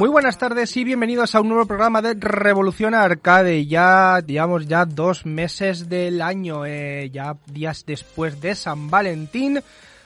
Muy buenas tardes y bienvenidos a un nuevo programa de Revolución Arcade. Ya, digamos, ya dos meses del año, eh, ya días después de San Valentín.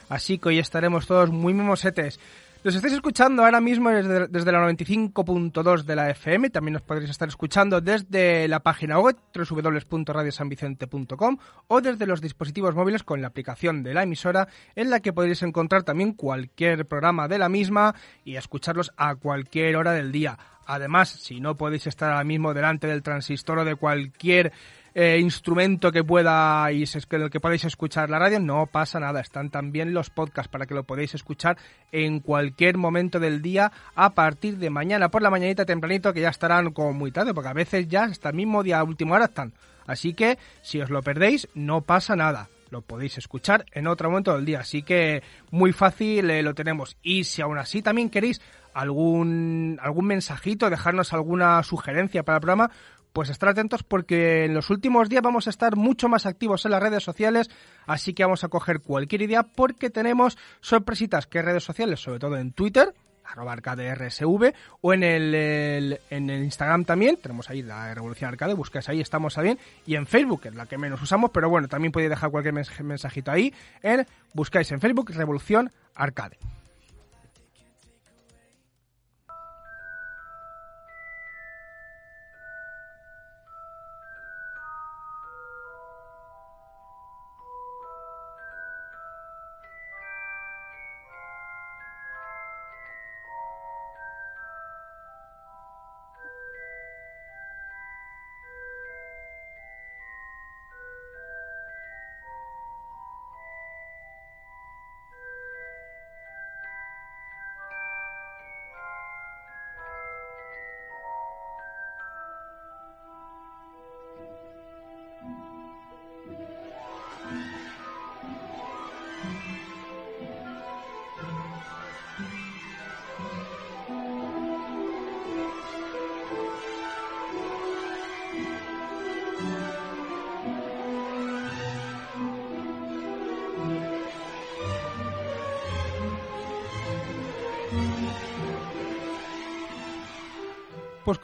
Así que hoy estaremos todos muy mimosetes. Los estáis escuchando ahora mismo desde, desde la 95.2 de la FM. También nos podréis estar escuchando desde la página web www.radiosanvicente.com o desde los dispositivos móviles con la aplicación de la emisora en la que podréis encontrar también cualquier programa de la misma y escucharlos a cualquier hora del día. Además, si no podéis estar ahora mismo delante del transistor o de cualquier eh, instrumento que es que el que podáis escuchar la radio, no pasa nada. Están también los podcasts para que lo podáis escuchar en cualquier momento del día a partir de mañana por la mañanita tempranito que ya estarán como muy tarde, porque a veces ya hasta el mismo día, a última hora están. Así que si os lo perdéis, no pasa nada. Lo podéis escuchar en otro momento del día. Así que muy fácil eh, lo tenemos. Y si aún así también queréis algún, algún mensajito, dejarnos alguna sugerencia para el programa, pues estar atentos porque en los últimos días vamos a estar mucho más activos en las redes sociales, así que vamos a coger cualquier idea porque tenemos sorpresitas que redes sociales, sobre todo en Twitter, arroba arcadersv, o en el, en el Instagram también, tenemos ahí la Revolución Arcade, buscáis ahí, estamos bien, y en Facebook, que es la que menos usamos, pero bueno, también podéis dejar cualquier mens- mensajito ahí, en, buscáis en Facebook Revolución Arcade.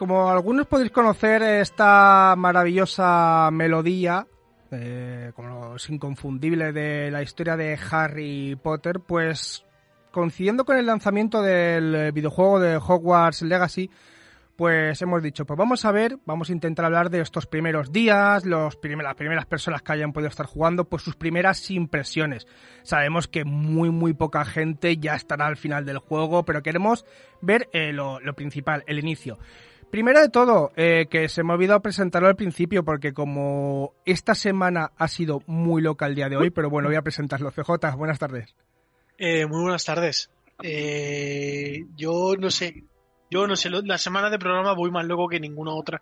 Como algunos podéis conocer esta maravillosa melodía, eh, como es inconfundible de la historia de Harry Potter, pues coincidiendo con el lanzamiento del videojuego de Hogwarts Legacy, pues hemos dicho, pues vamos a ver, vamos a intentar hablar de estos primeros días, los las primeras personas que hayan podido estar jugando, pues sus primeras impresiones. Sabemos que muy, muy poca gente ya estará al final del juego, pero queremos ver eh, lo principal, el inicio. Primero de todo, eh, que se me ha olvidado presentarlo al principio porque como esta semana ha sido muy loca el día de hoy, pero bueno, voy a presentarlo. CJ, buenas tardes. Eh, muy buenas tardes. Eh, yo no sé, yo no sé, la semana de programa voy más loco que ninguna otra.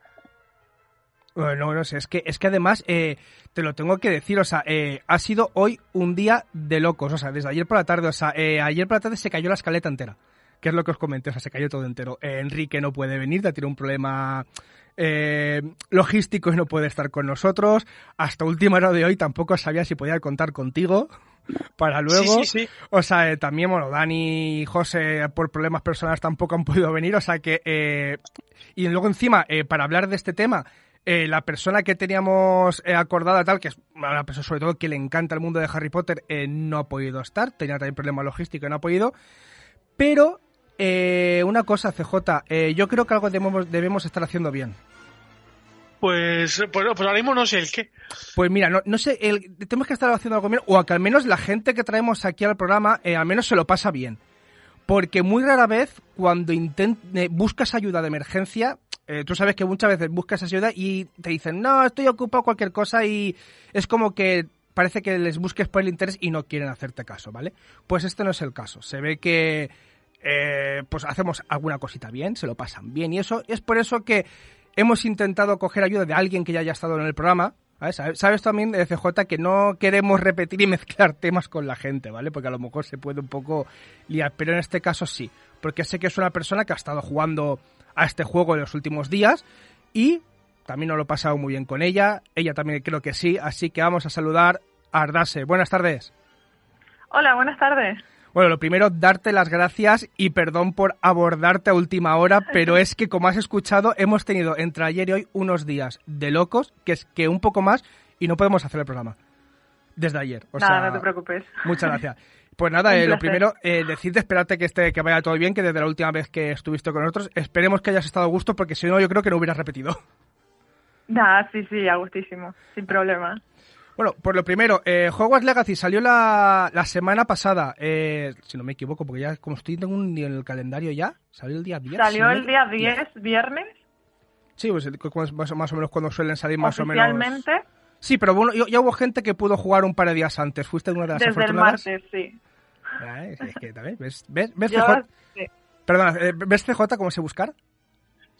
Bueno, no sé, es que, es que además eh, te lo tengo que decir, o sea, eh, ha sido hoy un día de locos, o sea, desde ayer por la tarde, o sea, eh, ayer por la tarde se cayó la escaleta entera, que es lo que os comenté, o sea, se cayó todo entero. Eh, Enrique no puede venir, ya tiene un problema eh, logístico y no puede estar con nosotros. Hasta última hora de hoy tampoco sabía si podía contar contigo para luego. Sí, sí, sí. O sea, eh, también, bueno, Dani y José por problemas personales tampoco han podido venir, o sea que... eh, y luego encima, eh, para hablar de este tema, la persona que teníamos acordada tal, que es una persona sobre todo que le encanta el mundo de Harry Potter, no ha podido estar, tenía también problemas logísticos y no ha podido. Pero eh, una cosa, CJ, eh, yo creo que algo debemos, debemos estar haciendo bien. Pues, pues, pues ahora mismo no sé el qué. Pues mira, no, no sé, el- tenemos que estar haciendo algo bien, o que al menos la gente que traemos aquí al programa, eh, al menos se lo pasa bien. Porque muy rara vez, cuando intent- eh, buscas ayuda de emergencia, eh, tú sabes que muchas veces buscas ayuda y te dicen, no, estoy ocupado cualquier cosa y es como que parece que les busques por el interés y no quieren hacerte caso, ¿vale? Pues este no es el caso. Se ve que eh, pues hacemos alguna cosita bien, se lo pasan bien y eso es por eso que hemos intentado coger ayuda de alguien que ya haya estado en el programa. Sabes, sabes también, CJ, que no queremos repetir y mezclar temas con la gente, ¿vale? Porque a lo mejor se puede un poco liar, pero en este caso sí, porque sé que es una persona que ha estado jugando a este juego en los últimos días y también nos lo he pasado muy bien con ella, ella también creo que sí, así que vamos a saludar a Ardase. Buenas tardes. Hola, buenas tardes. Bueno, lo primero, darte las gracias y perdón por abordarte a última hora, pero es que como has escuchado, hemos tenido entre ayer y hoy unos días de locos, que es que un poco más y no podemos hacer el programa. Desde ayer. O Nada, sea, no te preocupes. Muchas gracias. Pues nada, eh, lo primero, eh, decirte, esperarte que, esté, que vaya todo bien, que desde la última vez que estuviste con nosotros, esperemos que hayas estado a gusto, porque si no, yo creo que no hubieras repetido. Nada, sí, sí, a gustísimo, sin problema. Bueno, por lo primero, eh, Hogwarts Legacy salió la, la semana pasada, eh, si no me equivoco, porque ya como estoy tengo un día en el calendario ya, salió el día 10. si Salió me- el día 10, viernes, Sí, pues cu- más, más o menos cuando suelen salir más o menos. Sí, pero bueno, ya, ya hubo gente que pudo jugar un par de días antes. ¿Fuiste una de las desde el afortunadas? martes, sí. Ah, es, es que también, ¿ves, ves, ves Yo, CJ? sí. Perdona, eh, ¿ves CJ cómo se buscar?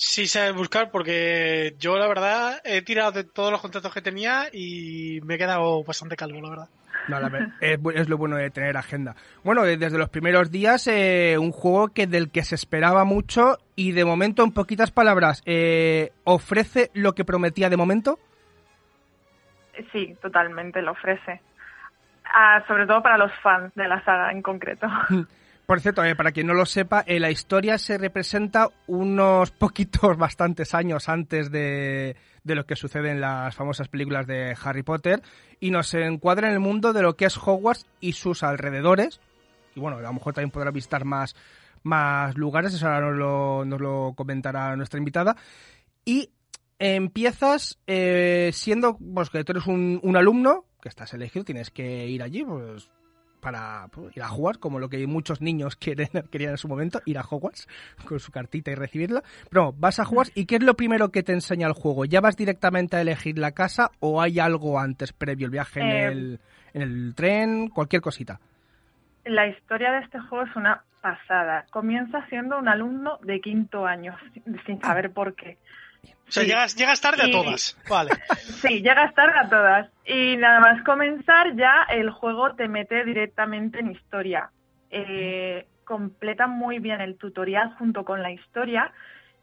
Sí sé buscar porque yo la verdad he tirado de todos los contratos que tenía y me he quedado bastante calvo, la verdad. No, la es, lo bueno de tener agenda. Bueno, desde los primeros días, eh, un juego que del que se esperaba mucho y de momento, en poquitas palabras, eh, ofrece lo que prometía de momento. Sí, totalmente, lo ofrece. Ah, sobre todo para los fans de la saga en concreto. Por cierto, eh, para quien no lo sepa, eh, la historia se representa unos poquitos, bastantes años antes de, de lo que sucede en las famosas películas de Harry Potter y nos encuadra en el mundo de lo que es Hogwarts y sus alrededores. Y bueno, a lo mejor también podrá visitar más, más lugares, eso ahora nos lo, nos lo comentará nuestra invitada. Y empiezas eh, siendo, pues que tú eres un, un alumno, que estás elegido, tienes que ir allí, pues para pues, ir a Hogwarts, como lo que muchos niños quieren, querían en su momento, ir a Hogwarts con su cartita y recibirla. Pero vas a Hogwarts y ¿qué es lo primero que te enseña el juego? ¿Ya vas directamente a elegir la casa o hay algo antes previo, el viaje en, Eh, el, en el tren, cualquier cosita? La historia de este juego es una pasada. Comienza siendo un alumno de quinto año, sin saber por qué. O sea, Sí. llegas, llegas tarde a Y- todas. Vale. Sí, llegas tarde a todas. Y nada más comenzar ya el juego te mete directamente en historia. Eh, completa muy bien el tutorial junto con la historia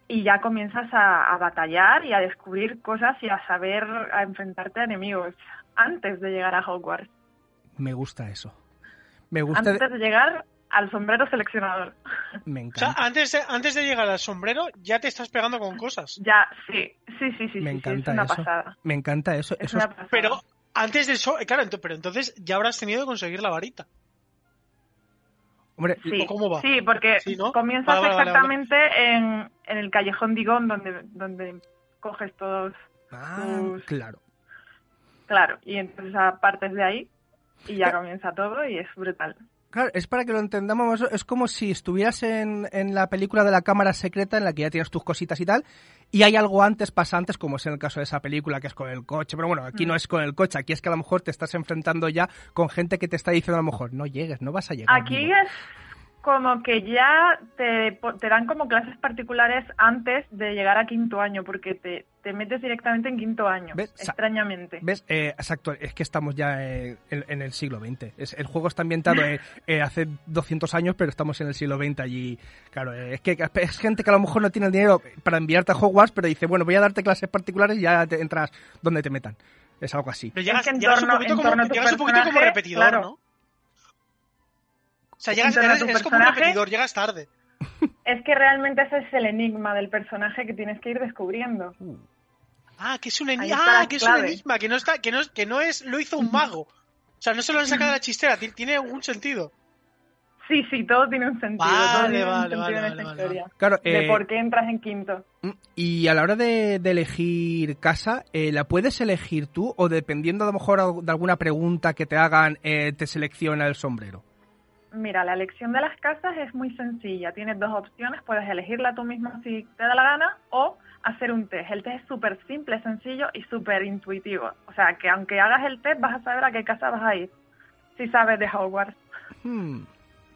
y ya comienzas a, a batallar y a descubrir cosas y a saber a enfrentarte a enemigos antes de llegar a Hogwarts. Me gusta eso. Me gusta, Antes de llegar al sombrero seleccionador. me O sea, encanta. antes de, antes de llegar al sombrero ya te estás pegando con cosas. Ya, sí, sí, sí, sí, me sí, sí, encanta es una eso. pasada. Me encanta eso. Es eso una es- pasada. Pero antes de eso, eh, claro, pero entonces ya habrás tenido que conseguir la varita. hombre, Sí, ¿O cómo va? sí, porque Sí, ¿no? comienzas Vale, vale, vale, exactamente En, en el callejón Digón donde, donde coges todos, ah, claro. claro, y entonces partes de ahí y ya comienza todo y es brutal. Claro, es para que lo entendamos, es como si estuvieras en, en la película de la cámara secreta en la que ya tienes tus cositas y tal, y hay algo antes, pasa antes, como es en el caso de esa película que es con el coche, pero bueno, aquí no Mm. es con el coche, aquí es que a lo mejor te estás enfrentando ya con gente que te está diciendo a lo mejor, no llegues, no vas a llegar. Aquí vivo". es como que ya te, te dan como clases particulares antes de llegar a quinto año, porque te, te metes directamente en quinto año, extrañamente. ¿Ves? Eh, exacto, es que estamos ya eh, en, en el siglo XX. Es- el juego está ambientado eh, eh, hace 200 años, pero estamos en el siglo XX allí. Claro, eh, es que es gente que a lo mejor no tiene el dinero para enviarte a Hogwarts, pero dice, bueno, voy a darte clases particulares y ya te entras donde te metan. Es algo así. Pero llegas, que en llegas torno- un poquito, en como, llegas un poquito como repetidor, claro. ¿no? O sea, llegas, eres, eres como un repetidor, llegas tarde. Es que realmente ese es el enigma del personaje que tienes que ir descubriendo. Ah, que es un enigma. Ah, que es un clave. enigma, que no está, que no, que no es, lo hizo un mago. O sea, no se lo han sacado de la chistera, ti- tiene algún sentido. Sí, sí, todo tiene un sentido. Vale, todo tiene un vale, sentido vale, en vale, esta vale, historia. Claro, De eh, por qué entras en quinto. y a la hora de, de elegir casa, eh, ¿la puedes elegir tú o dependiendo a lo mejor de alguna pregunta que te hagan, eh, te selecciona el sombrero? Mira, la elección de las casas es muy sencilla. Tienes dos opciones. Puedes elegirla tú mismo si te da la gana o hacer un test. El test es súper simple, sencillo y súper intuitivo. O sea, que aunque hagas el test vas a saber a qué casa vas a ir. Si sabes de Hogwarts. Hmm,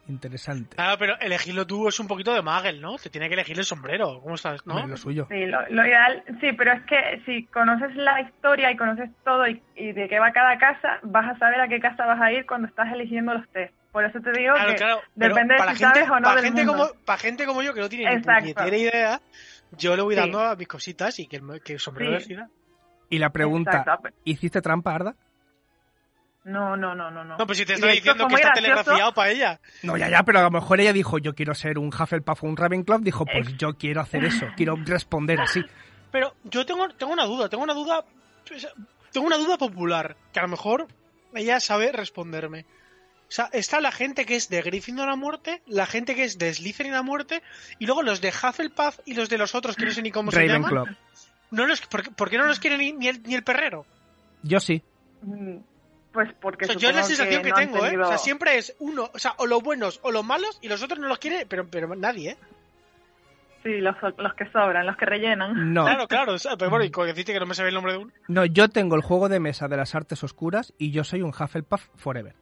interesante. Claro, pero elegirlo tú es un poquito de magel, ¿no? Te tiene que elegir el sombrero. ¿Cómo estás? ¿No? Hombre, lo suyo. Sí, lo, lo ideal, sí, pero es que si conoces la historia y conoces todo y, y de qué va cada casa, vas a saber a qué casa vas a ir cuando estás eligiendo los test. Por eso te digo Claro, que claro. depende de para si gente, sabes o no para del gente mundo. como para gente como yo que no tiene ni puñetera idea, yo le voy Sí. dando a mis cositas y que el, que el sombrero Sí. decida. Y la pregunta, Exacto. ¿hiciste trampa, Arda? No, no, no, no, no. No, pues si te hecho diciendo que está gracioso. telegrafiado para ella. No, ya, ya, pero a lo mejor ella dijo, yo quiero ser un Hufflepuff o un Ravenclaw. Dijo, pues yo quiero hacer eso, quiero responder así. Pero yo tengo, tengo una duda, tengo una duda, tengo una duda popular, que a lo mejor ella sabe responderme. O sea, está la gente que es de Gryffindor a muerte, la gente que es de Slytherin a muerte, y luego los de Hufflepuff y los de los otros que no sé ni cómo se llaman. No los, ¿por, qué- por qué no los quiere ni, ni el, ni el perrero? Yo sí. Mm, Pues porque O sea, yo es la sensación que, no tengo, ¿eh? O sea, siempre es uno, o sea, o los buenos o los malos, y los otros no los quiere, pero, pero nadie, ¿eh? Sí, los, los que sobran, los que rellenan. No, Claro, claro, o sea, pero bueno, y como deciste que no me sabe el nombre de uno. no, yo tengo el juego de mesa de las artes oscuras y yo soy un Hufflepuff forever.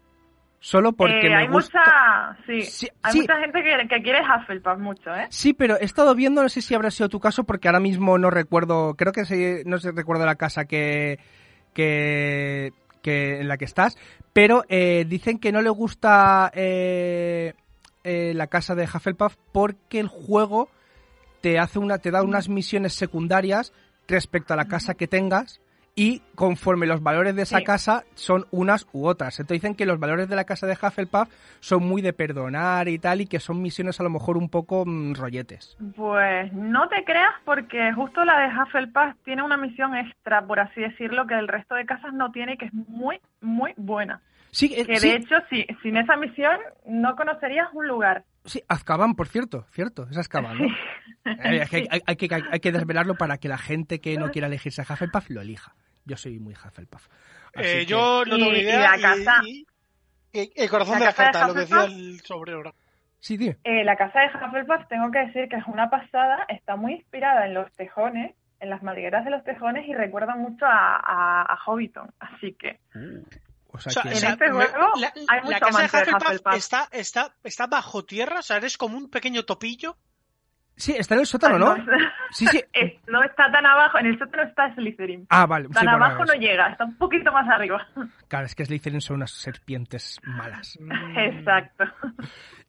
Solo porque Eh, me hay gusta... mucha, sí, Sí, hay sí. mucha gente que, que quiere Hufflepuff mucho, ¿eh? Sí, pero he estado viendo, no sé si habrá sido tu caso, porque ahora mismo no recuerdo, creo que sí, no sé, recuerdo la casa que, que, que en la que estás, pero eh, dicen que no le gusta eh, eh, la casa de Hufflepuff porque el juego te hace una, te da unas misiones secundarias respecto a la casa que tengas y conforme los valores de esa Sí. casa son unas u otras. Entonces dicen que los valores de la casa de Hufflepuff son muy de perdonar y tal y que son misiones a lo mejor un poco mm, rolletes. Pues no te creas porque justo la de Hufflepuff tiene una misión extra, por así decirlo, que el resto de casas no tiene y que es muy, muy buena. Sí, eh, Que sí, de hecho, si, sin esa misión no conocerías un lugar. sí, Azkaban, por cierto, cierto, es Azkaban, ¿no? Eh, hay que, hay que desvelarlo para que la gente que no quiera elegirse a Hufflepuff lo elija. Yo soy muy Hufflepuff. Eh, que- yo no Y- tengo ni y idea. la casa- y- y- el corazón la de la casa de carta, lo que decía Hufflepuff. el sombrero. Sí, tío. Eh, la casa de Hufflepuff, tengo que decir que es una pasada, está muy inspirada en los tejones, en las madrigueras de los tejones y recuerda mucho a, a, a Hobbiton. Así que O sea, O sea, que- En este me- juego la, hay la mucho casa de amante de Hufflepuff, Hufflepuff. está, está, está bajo tierra, o sea, eres como un pequeño topillo. Sí, está en el sótano, ¿no? Sí, sí. es- no está tan abajo, en el sótano está Slytherin. Ah, vale. Tan sí, abajo no llega, está un poquito más arriba. Claro, es que Slytherin son unas serpientes malas. Exacto.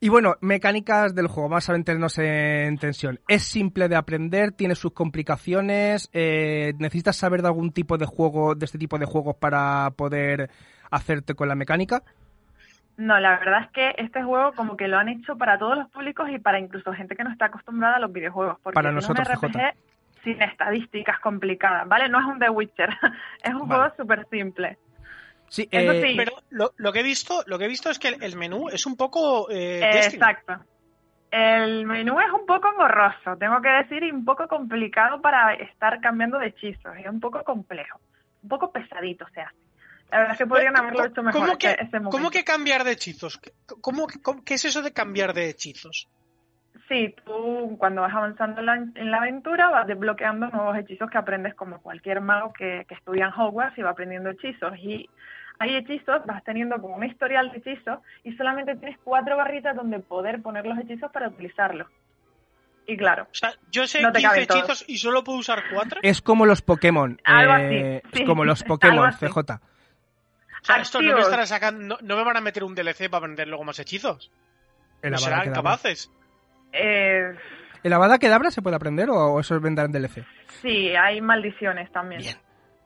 Y bueno, mecánicas del juego, vamos a meternos en tensión. Es simple de aprender, tiene sus complicaciones. eh, ¿Necesitas saber de algún tipo de juego, de este tipo de juegos para poder hacerte con la mecánica? No, la verdad es que este juego como que lo han hecho para todos los públicos y para incluso gente que no está acostumbrada a los videojuegos. Porque Para nosotros, un RPG sin estadísticas complicadas, ¿vale? No es un The Witcher, es un Vale. juego súper simple. Sí, Eso eh, sí. Pero lo, lo que he visto, lo que he visto es que el, el menú es un poco eh. Exacto. El menú es un poco engorroso, tengo que decir, y un poco complicado para estar cambiando de hechizos. Es un poco complejo, un poco pesadito se hace. La verdad es que podrían haberlo hecho mejor ¿Cómo que, ese, ese momento. ¿Cómo que cambiar de hechizos? ¿Cómo, cómo- qué es eso de cambiar de hechizos? Sí, tú cuando vas avanzando en la, en la aventura vas desbloqueando nuevos hechizos que aprendes como cualquier mago que, que estudia en Hogwarts y va aprendiendo hechizos. Y hay hechizos, vas teniendo como un historial de hechizos y solamente tienes cuatro barritas donde poder poner los hechizos para utilizarlos. Y claro, O sea, yo sé No te 15 caben todos. hechizos y solo puedo usar 4. es como los Pokémon. Algo eh, así, sí. Es como los Pokémon. CJ. O sea, estos no me sacando, no, no me van a meter un DLC para aprender luego más hechizos. El no serán Kedavra. capaces. eh, ¿El Avada Kedavra se puede aprender o eso es vendrá en DLC? sí, hay maldiciones también. Bien.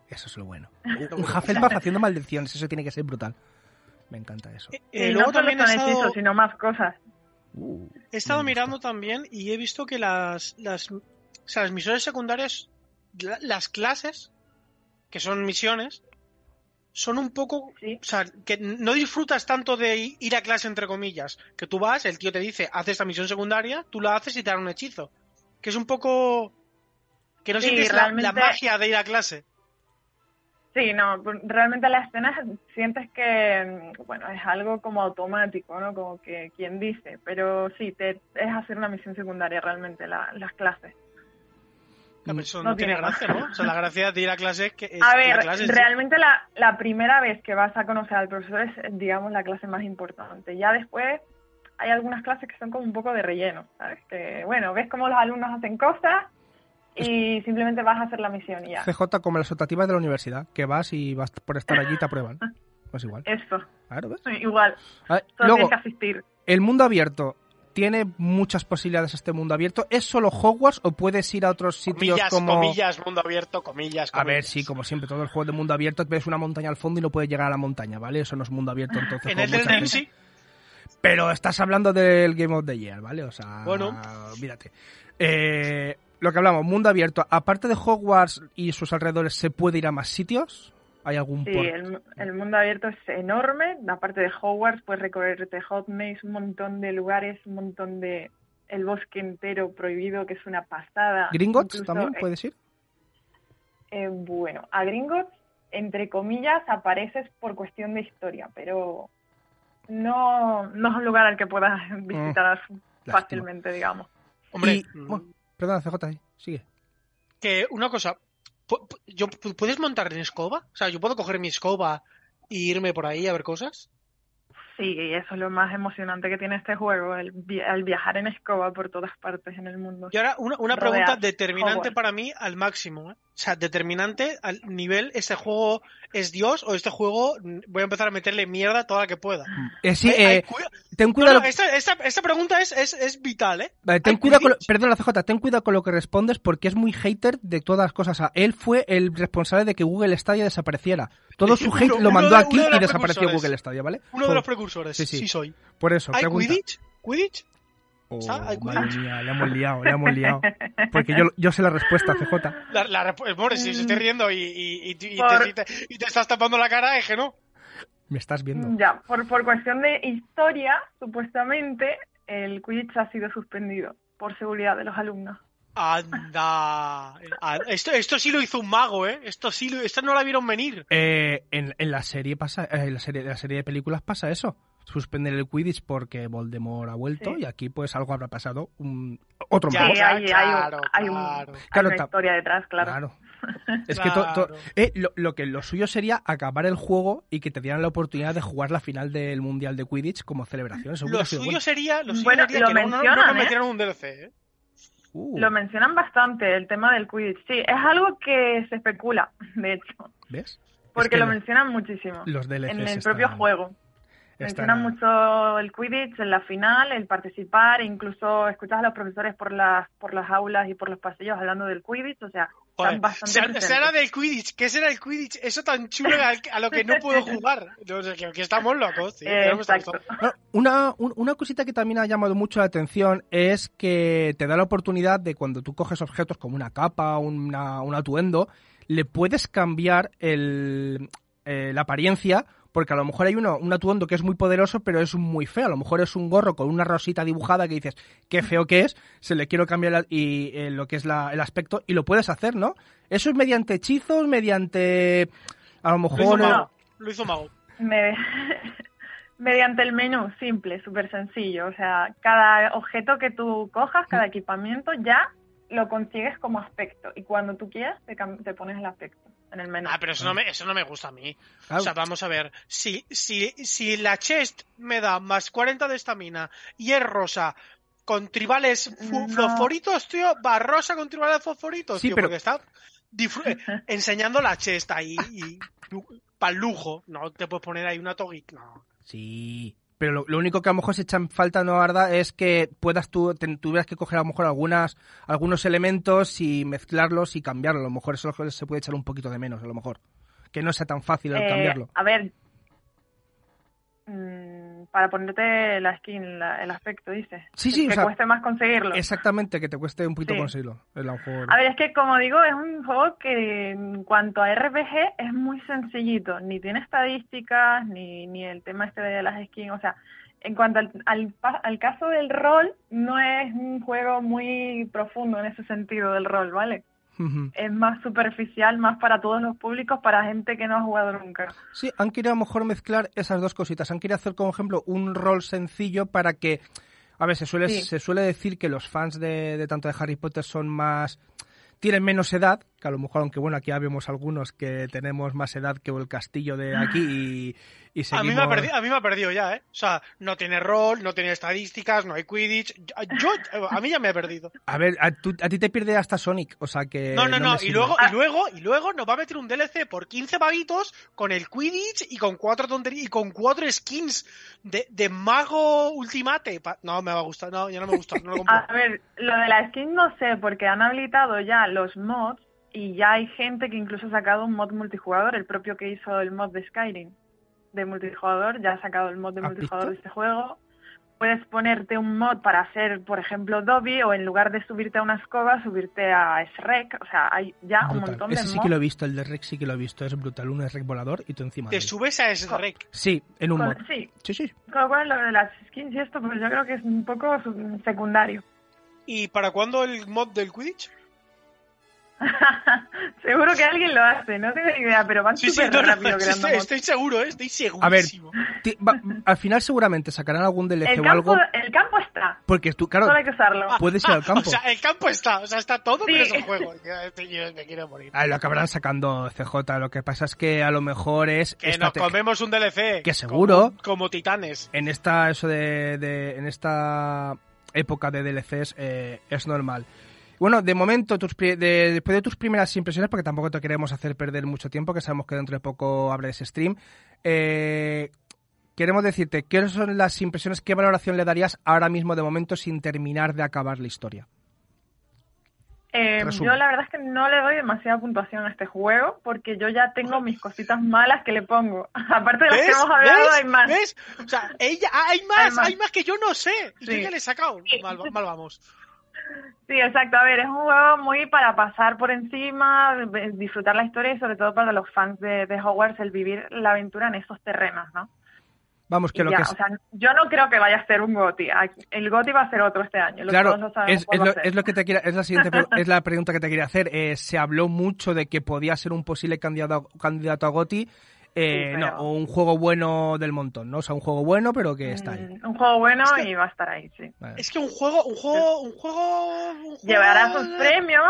Eso es lo bueno. Un Hufflepuff haciendo maldiciones, eso tiene que ser brutal. Me encanta eso. Eh, Y eh, no luego solo también he son estado, hechizos, sino más cosas. Uh, he estado mirando también y he visto que las, las, o sea, las misiones secundarias, la- las clases que son misiones, son un poco, Sí. o sea, que no disfrutas tanto de ir a clase entre comillas, que tú vas, el tío te dice, haz esta misión secundaria, tú la haces y te dan un hechizo, que es un poco que no Sí, sientes la- magia de ir a clase. Sí, no, realmente las escenas sientes que, bueno, es algo como automático, ¿no? Como que quien dice, pero sí, te, es hacer una misión secundaria realmente la- las clases. Pero eso No no, tiene tiene gracia, ¿no? O sea, la gracia de ir a clase es que es A ir ver, clase, sí. realmente la, la primera vez que vas a conocer al profesor es, digamos, la clase más importante. Ya después hay algunas clases que son como un poco de relleno, ¿sabes? Que, bueno, ves cómo los alumnos hacen cosas y simplemente vas a hacer la misión y ya. CJ como las optativas de la universidad, que vas y vas por estar allí y te aprueban. Pues igual. Eso, Claro, ¿ves? igual. A ver, Solo luego, tienes que asistir. el mundo abierto. ¿Tiene muchas posibilidades este mundo abierto? ¿Es solo Hogwarts o puedes ir a otros sitios comillas, como... comillas, mundo abierto, comillas, A ver, comillas. sí, como siempre, todo el juego de mundo abierto, ves una montaña al fondo y no puedes llegar a la montaña, ¿vale? Eso no es mundo abierto, entonces... En el gente. sí. Pero estás hablando del Game of the Year, ¿vale? O sea, Bueno. mírate. Eh, lo que hablamos, mundo abierto. Aparte de Hogwarts y sus alrededores, ¿se puede ir a más sitios? ¿Hay algún Sí, el, el mundo abierto es enorme. Aparte de Hogwarts, puedes recorrerte Hot Maze, un montón de lugares, un montón de... El bosque entero prohibido, que es una pasada. ¿Gringotts Incluso, también puedes ir? eh, bueno, a Gringotts, entre comillas, apareces por cuestión de historia, pero no, no es un lugar al que puedas visitar fácilmente, digamos. Hombre, Y- mm, bueno, perdona, CJ, sigue. que una cosa, yo, pu- ¿puedes montar en escoba? O sea, yo puedo coger mi escoba e irme por ahí a ver cosas. Sí, y eso es lo más emocionante que tiene este juego, el, vi- el viajar en escoba por todas partes en el mundo. Y ahora una, una pregunta determinante Hogwarts. para mí al máximo. ¿eh? O sea, determinante al nivel, ¿este juego es Dios o este juego voy a empezar a meterle mierda toda la que pueda? Eh, sí, eh, ten cuidado... no, esta, esta, esta pregunta es, es, es vital, ¿eh? Vale, ten cuidado con lo- perdona, CJ, ten cuidado con lo que respondes porque es muy hater de todas las cosas. O sea, él fue el responsable de que Google Stadia desapareciera. Todo su Uno- hate lo mandó de- aquí de y desapareció. Google Stadia, ¿vale? Uno de los precursores. Sí, Sí, sí. soy. Por eso, ¿Hay pregunta. Quidditch? ¿Quidditch? Oh, ¿Sa- hay madre mía, le hemos liado, le hemos liado. Porque yo, yo sé la respuesta, CJ. La, la, pobre, si se esté riendo y, y, y, y Por- te, y te- y te estás tapando la cara, es que no. Me estás viendo. Ya, por, por cuestión de historia, supuestamente el Quidditch ha sido suspendido por seguridad de los alumnos. Anda. Ah, Esto, esto sí lo hizo un mago, ¿eh? Esto sí lo, esto no la vieron venir. Eh, en, en la serie pasa, eh, en la serie, en la serie de películas pasa eso. Suspender el Quidditch porque Voldemort ha vuelto Sí. y aquí pues algo habrá pasado. un- otro Ya, ya, hay, hay, claro, hay un- claro. hay Claro, una historia detrás, claro. Claro. Es que to- eh, lo, lo que lo suyo sería acabar el juego y que te dieran la oportunidad de jugar la final del Mundial de Quidditch como celebración. Eso Lo suyo bueno. sería, lo suyo Bueno, sería lo que no, no, no mencionan, ¿eh? metieran un DLC, ¿eh? Uh, Lo mencionan bastante, el tema del Quidditch. Sí, es algo que se especula, de hecho, ¿Ves? porque Es que lo lo- mencionan muchísimo Los DLCs en el están- propio juego. Están Mencionan mucho el Quidditch en la final, el participar, e incluso escuchas a los profesores por las por las aulas y por los pasillos hablando del Quidditch, o sea, Joder, están bastante se, se habla del Quidditch. ¿Qué será el Quidditch? Eso tan chulo a, lo que no puedo jugar. No que, que estamos locos, sí. Eh, Una, un- una cosita que también ha llamado mucho la atención es que te da la oportunidad de cuando tú coges objetos como una capa, una- un atuendo, le puedes cambiar el, eh, la apariencia, porque a lo mejor hay uno, un atuendo que es muy poderoso, pero es muy feo. A lo mejor es un gorro con una rosita dibujada que dices, qué feo que es, se le quiero cambiar la- y, eh, lo que es la- el aspecto, y lo puedes hacer, ¿no? Eso es mediante hechizos, mediante... A lo mejor... eh. Lo hizo Mago. Me- mediante el menú simple, súper sencillo. O sea, cada objeto que tú cojas, cada equipamiento, ya lo consigues como aspecto. Y cuando tú quieras, te, te pones el aspecto en el menú. Ah, pero eso no me, eso no me gusta a mí. Claro. O sea, vamos a ver. Si, si, si la chest me da más 40 de estamina y es rosa con tribales No. fosforitos, tío, va rosa con tribales fosforitos, Sí, tío, pero- porque está eh, enseñando la chest ahí y para el lujo. No te puedes poner ahí una toguita. No. Sí, pero lo, lo único que a lo mejor se echa en falta, ¿no, Arda? Es que puedas tú, te- tuvieras que coger a lo mejor algunas, algunos elementos y mezclarlos y cambiarlos. A lo mejor eso se puede echar un poquito de menos, a lo mejor. Que no sea tan fácil Eh, cambiarlo. A ver, mm, para ponerte la skin, la- el aspecto, dices. Sí, sí, que o sea, cueste más conseguirlo. Exactamente, que te cueste un poquito Sí. conseguirlo. Un juego- A ver, es que como digo, es un juego que en cuanto a RPG es muy sencillito. Ni tiene estadísticas, ni, ni el tema este de las skins. O sea, en cuanto al, al, al caso del rol, no es un juego muy profundo en ese sentido del rol, ¿vale? Es más superficial, más para todos los públicos, para gente que no ha jugado nunca. Sí, han querido a lo mejor mezclar esas dos cositas. Han querido hacer, como ejemplo, un rol sencillo para que... A ver, se suele, Sí. se suele decir que los fans de, de tanto de Harry Potter son más... Tienen menos edad, que a lo mejor, aunque bueno, aquí ya vemos algunos que tenemos más edad que el castillo de aquí y, A mí, me ha perdido, a mí me ha perdido ya, ¿eh? O sea, no tiene rol, no tiene estadísticas, no hay Quidditch. Yo, a mí ya me he perdido. A ver, a, tú- a ti te pierde hasta Sonic, o sea que... No, no, no. Y luego, Ah. y luego, y luego nos va a meter un DLC por 15 pavitos con el Quidditch y con cuatro tonterías y con cuatro skins de, de mago ultimate. No, me va a gustar. No, ya no me gusta. No lo compro. A ver, lo de la skin no sé, porque han habilitado ya los mods y ya hay gente que incluso ha sacado un mod multijugador, el propio que hizo el mod de Skyrim de multijugador, ya ha sacado el mod de ¿Has multijugador de este juego. Puedes ponerte un mod para hacer, por ejemplo, Dobby o en lugar de subirte a una escoba, subirte a Shrek. O sea, hay ya un montón de Ese sí mods. que lo he visto, el de Rex sí que lo he visto, es brutal. Un Rex volador y tú encima de Te él. subes a Shrek. Sí, en un Con- mod. sí, Sí, sí. con lo cual lo de las skins y esto, pues yo creo que es un poco secundario. ¿Y para cuándo el mod del Quidditch? Seguro que alguien lo hace, no tengo ni idea, pero van Sí, sí, súper no, no, rápido creando estoy, mods. estoy seguro, ¿eh? Estoy A ver, segurísimo. ti- va- al final seguramente sacarán algún DLC El o algo. el campo está, Porque tú, claro, solo hay que usarlo. puedes ir al campo. O sea, el campo está, o sea, está todo, Sí. pero es el juego. Estoy- yo me quiero morir. Ah, lo acabarán sacando CJ. Lo que pasa es que a lo mejor es. Que nos comemos un DLC. Que seguro. Como, como titanes. En esta, eso de, de- en esta época de DLCs eh, es normal. Bueno, de momento, tus pri- de- después de tus primeras impresiones, porque tampoco te queremos hacer perder mucho tiempo, que sabemos que dentro de poco abre ese stream, eh, queremos decirte, ¿qué son las impresiones, qué valoración le darías ahora mismo de momento sin terminar de acabar la historia? Eh, yo la verdad es que no le doy demasiada puntuación a este juego porque yo ya tengo mis cositas malas que le pongo. Aparte de las que hemos hablado, ¿Ves? hay más. ¿Ves? O sea, ella, hay más, Hay hay más. más, que yo no sé. Y Sí. yo ya le he sacado. Mal, mal vamos. Sí, exacto. A ver, es un juego muy para pasar por encima, disfrutar la historia y sobre todo para los fans de, de Hogwarts el vivir la aventura en esos terrenos, ¿no? Vamos, que Y lo ya, que es... o sea, yo no creo que vaya a ser un GOTI. El GOTI va a ser otro este año. Claro, lo es, lo, ser. es lo que te quiera, es la siguiente es la pregunta que te quería hacer. Eh, se habló mucho de que podía ser un posible candidato, candidato a Goti, eh, Sí, no, o un juego bueno del montón, ¿no? O sea, un juego bueno, pero que está ahí. Mm, Un juego bueno Es que- y va a estar ahí, sí. Vale. Es que un juego, un juego, un juego. un juego Llevará sus premios,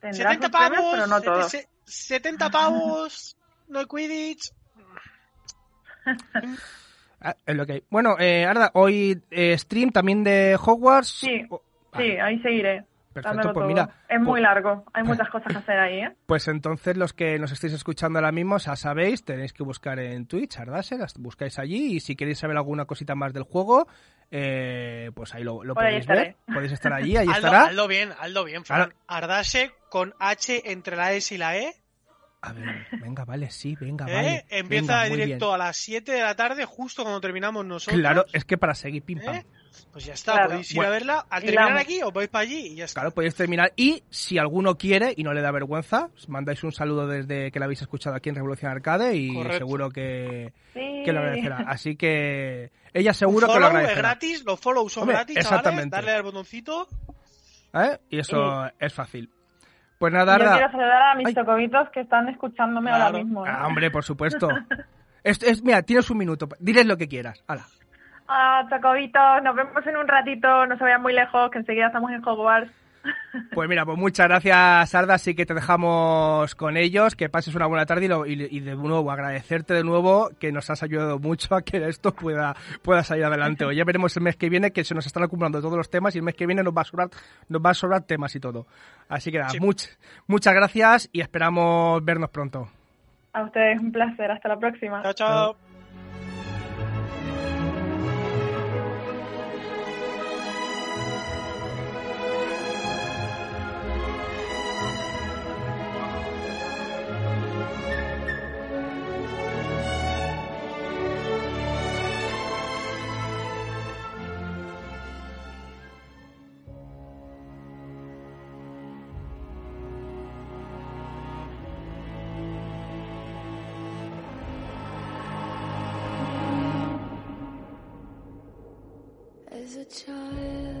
tendrá 70 sus premios, pavos, pero no todos. se- 70 pavos, no hay Quidditch. Ah, es lo que hay. Bueno, eh, Arda, hoy eh, stream también de Hogwarts. Sí, Sí, ahí seguiré. Perfecto, pues mira, es muy pues- largo, hay muchas cosas que hacer ahí, ¿eh? Pues entonces los que nos estéis escuchando ahora mismo, ya sabéis, tenéis que buscar en Twitch, Ardase, las buscáis allí y si queréis saber alguna cosita más del juego, eh, pues ahí lo, lo Por ahí podéis ver. Podéis estar allí, ahí Aldo, estará. Aldo bien, Aldo bien, Fran. Ardase con H entre la S y la E. A ver, venga, vale, sí, venga, ¿eh? vale. Empieza venga, directo a las 7 de la tarde, justo cuando terminamos nosotros. Claro, es que para seguir pim pam. ¿eh? Pues ya está, Claro. podéis ir Bueno. a verla. Al terminar la- aquí, os vais para allí y ya está. Claro, podéis terminar. Y si alguno quiere y no le da vergüenza, os mandáis un saludo desde que la habéis escuchado aquí en Revolución Arcade y Correcto. seguro que, Sí. que lo agradecerá. Así que ella seguro que lo follow es agradecerá. gratis, los follows son Hombre, gratis, exactamente. chavales. Darle al botoncito. ¿Eh? Y eso es fácil. Pues nada, Yo quiero saludar a mis Ay. tocobitos que están escuchándome Claro. ahora mismo. ¿eh? Ah, hombre, por supuesto. Es, es- mira, tienes un minuto. Diles lo que quieras. Hala. Ah, tocobitos, nos vemos en un ratito, no se vayan muy lejos, que enseguida estamos en Hogwarts. Pues mira, pues muchas gracias, Arda. Así que te dejamos con ellos. Que pases una buena tarde y, lo- y- y de nuevo agradecerte de nuevo que nos has ayudado mucho a que esto pueda, pueda salir adelante. Hoy ya veremos el mes que viene que se nos están acumulando todos los temas y el mes que viene nos va a sobrar, nos va a sobrar temas y todo. Así que nada, Sí. much- muchas gracias y esperamos vernos pronto. A ustedes un placer, hasta la próxima. Chao, chao. As a child,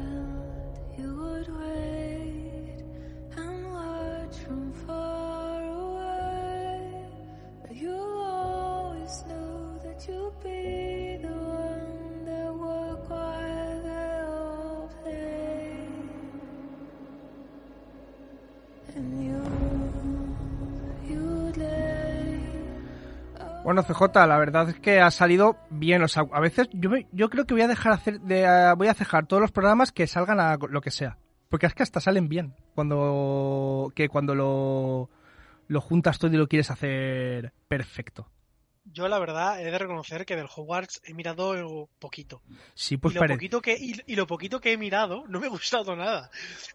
Bueno, CJ, la verdad es que ha salido bien. O sea, a veces yo, me- yo creo que voy a dejar hacer de, eh, voy a cejar todos los programas que salgan a lo que sea. Porque es que hasta salen bien. Cuando que cuando lo, lo juntas todo y lo quieres hacer perfecto. Yo, la verdad, he de reconocer que del Hogwarts he mirado poquito. Sí, pues y, lo poquito que, y, y lo poquito que he mirado no me ha gustado nada.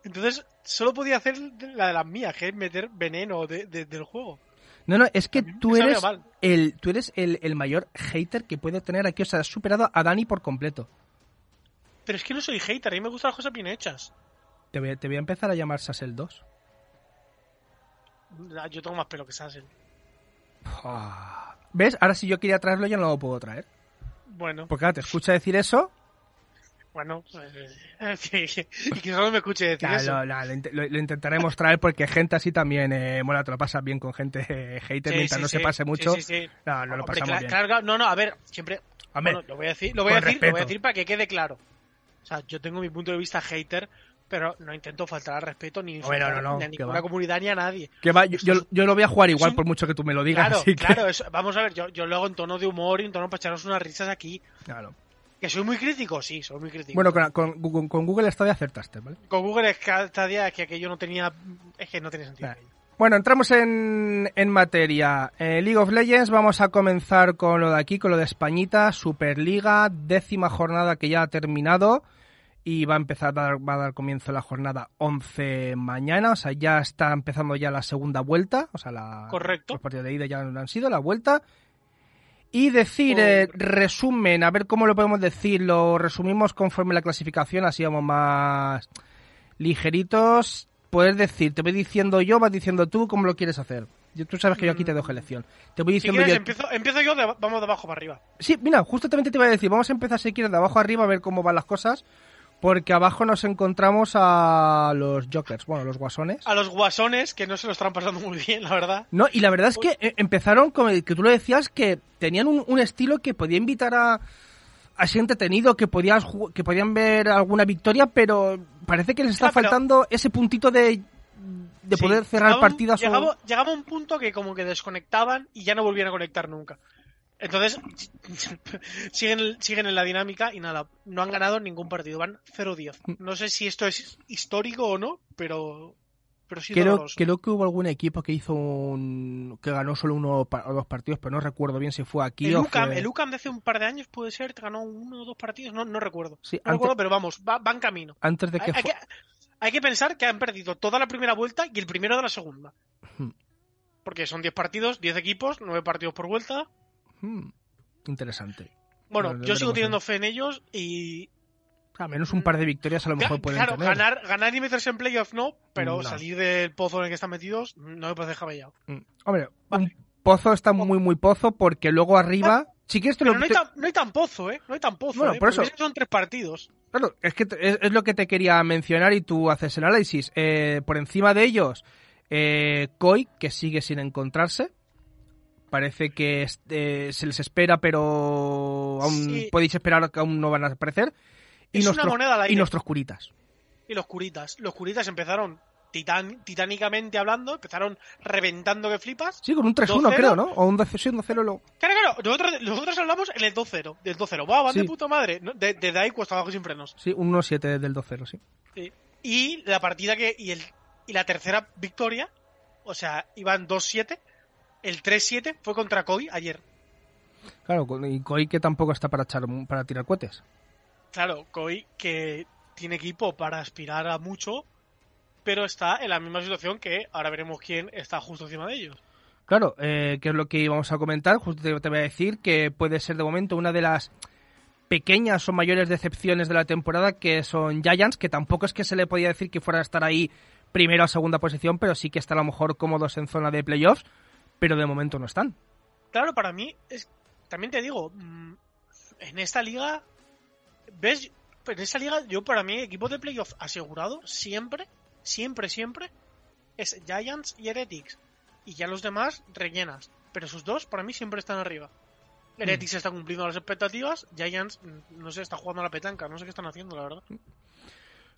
Entonces, solo podía hacer la de las mías, que es meter veneno de- de- del juego. No, no, es que A tú eres el, tú eres el, el mayor hater que puede tener aquí. O sea, has superado a Dani por completo. Pero es que no soy hater, a mí me gustan las cosas bien hechas. Te voy, te voy a empezar a llamar Sassel 2. Ah, Yo tengo más pelo que Sassel. ¿Ves? Ahora si yo quería traerlo ya no lo puedo traer. Bueno, Porque ahora te escucha decir eso. Bueno. eh, y que solo me escuche decir eso. lo, lo- lo int- lo- lo intentaremos traer porque gente así también eh, mola, te lo pasas bien con gente eh, hater Sí, mientras sí, no se pase mucho. sí, sí. No, no lo pasamos bien. claro, no, no, a ver, siempre. Bueno, lo voy a decir, lo voy a decir, lo voy a decir para que quede claro. O sea, yo tengo mi punto de vista hater, pero no intento faltar al respeto ni, no, no, ni a ninguna va. comunidad ni a nadie. Que va, yo, yo, yo lo voy a jugar igual un- por mucho que tú me lo digas. Claro, así que- claro, eso- vamos a ver, yo, yo lo hago en tono de humor y en tono para echarnos unas risas aquí. Claro. ¿Que soy muy crítico? Sí, soy muy crítico. Bueno, con, con, Google- con Google Stadia acertaste, ¿vale? con Google día es que aquello no tenía. Es que no tenía sentido. Bueno, entramos en, en materia. Eh, League of Legends, vamos a comenzar con lo de aquí, con lo de Españita, Superliga, décima jornada que ya ha terminado y va a empezar a dar, va a dar comienzo la jornada 11 mañana, o sea, ya está empezando ya la segunda vuelta, o sea, la, Correcto. los partidos de ida ya no han sido, la vuelta. Y decir, eh, resumen, a ver cómo lo podemos decir, lo resumimos conforme la clasificación, así vamos más ligeritos. Puedes decir, te voy diciendo yo, vas diciendo tú cómo lo quieres hacer. Yo- Tú sabes que yo aquí te dejo elección. Te voy Si diciendo quieres, yo. empiezo, empiezo yo, de- vamos de abajo para arriba. Sí, mira, justamente te iba a decir, vamos a empezar si quieres de abajo arriba a ver cómo van las cosas. Porque abajo nos encontramos a los Jokers, bueno, los guasones. A los guasones, que no se lo están pasando muy bien, la verdad. No, y la verdad es que eh, empezaron el que tú lo decías que tenían un, un estilo que podía invitar a, a ser entretenido, que podías que podían ver alguna victoria, pero parece que les está Ah, faltando ese puntito de, de Sí, poder cerrar llegaba un- partidas. o- Llegaba, llegaba un punto que como que desconectaban y ya no volvían a conectar nunca. Entonces, siguen, siguen en la dinámica y nada, no han ganado ningún partido, van 0-10. Mm. No sé si esto es histórico o no, pero, pero sí Creo, doloroso. creo que hubo algún equipo que hizo un, que ganó solo uno o dos partidos, pero no recuerdo bien si fue aquí El o UCAM, fue- el UCAM de hace un par de años puede ser, ganó uno o dos partidos, no, no recuerdo. Sí, no antes- recuerdo, pero vamos, va, va en camino. antes de que Hay, hay que, hay que pensar que han perdido toda la primera vuelta y el primero de la segunda. Hmm. Porque son 10 partidos, 10 equipos, 9 partidos por vuelta. Hmm, interesante. Bueno, Bueno, yo sigo teniendo fe en ellos y. A menos un par de victorias a lo mejor Ga- pueden claro, tener. ganar, ganar y meterse en playoff no, pero No. salir del pozo en el que están metidos no me parece descabellado. Mm. Hombre, Vale. un pozo está muy, muy pozo porque luego arriba. Si quieres, te Pero lo. no hay, tan, no hay tan pozo, ¿eh? No hay tan pozo. Bueno, ¿eh? por eso- son tres partidos. Claro, es que es lo que te quería mencionar y tú haces el análisis. Eh, por encima de ellos, eh, Koi, que sigue sin encontrarse. Parece que es- eh, se les espera, pero aún Sí. podéis esperar que aún no van a aparecer. Y, Es una nuestros, moneda al aire. y nuestros curitas. Y los curitas. Los curitas empezaron titán, titánicamente hablando, empezaron reventando que flipas. Sí, con un 3-1 2-0. creo, ¿no? O un 2-0 luego. Claro, claro, nosotros, nosotros hablamos en el 2-0. Del 2-0. ¡Wow, van Sí. de puta madre! De, de ahí cuesta abajo sin frenos. Sí, un 1-7 del 2-0, sí. Sí. Y la partida que. Y, el, y la tercera victoria, o sea, iban 2-7. El 3-7 fue contra Koi ayer. Claro, y Koi que tampoco está para, echar, para tirar cohetes. Claro, Koi que tiene equipo para aspirar a mucho, pero está en la misma situación que ahora veremos quién está justo encima de ellos. Claro, eh, que es lo que íbamos a comentar. Justo te, te voy a decir que puede ser de momento una de las pequeñas o mayores decepciones de la temporada, que son Giants, que tampoco es que se le podía decir que fuera a estar ahí primero o segunda posición, pero sí que está a lo mejor cómodos en zona de playoffs, pero de momento no están. Claro, para mí, es también te digo, mm, en esta liga, ves, en esa liga, yo para mí, equipo de playoff asegurado, siempre, siempre, siempre, es Giants y Heretics. Y ya los demás rellenas. Pero esos dos, para mí, siempre están arriba. Heretics está cumpliendo las expectativas, Giants, mm, no sé, está jugando a la petanca, no sé qué están haciendo, la verdad.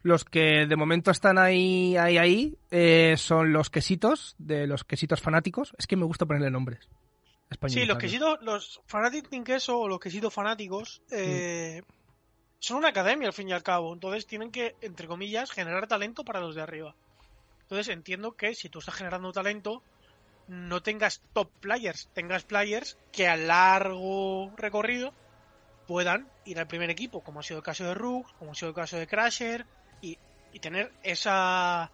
Los que de momento están ahí, ahí, ahí, eh, son los quesitos, de los quesitos fanáticos. Es que me gusta ponerle nombres. Sí, los quesitos, los fanáticos sin queso o los quesitos fanáticos eh, son una academia al fin y al cabo. Entonces tienen que, entre comillas, generar talento para los de arriba. Entonces entiendo que si tú estás generando talento, no tengas top players, tengas players que a largo recorrido puedan ir al primer equipo, como ha sido el caso de Rook, como ha sido el caso de Crasher, y, tener esa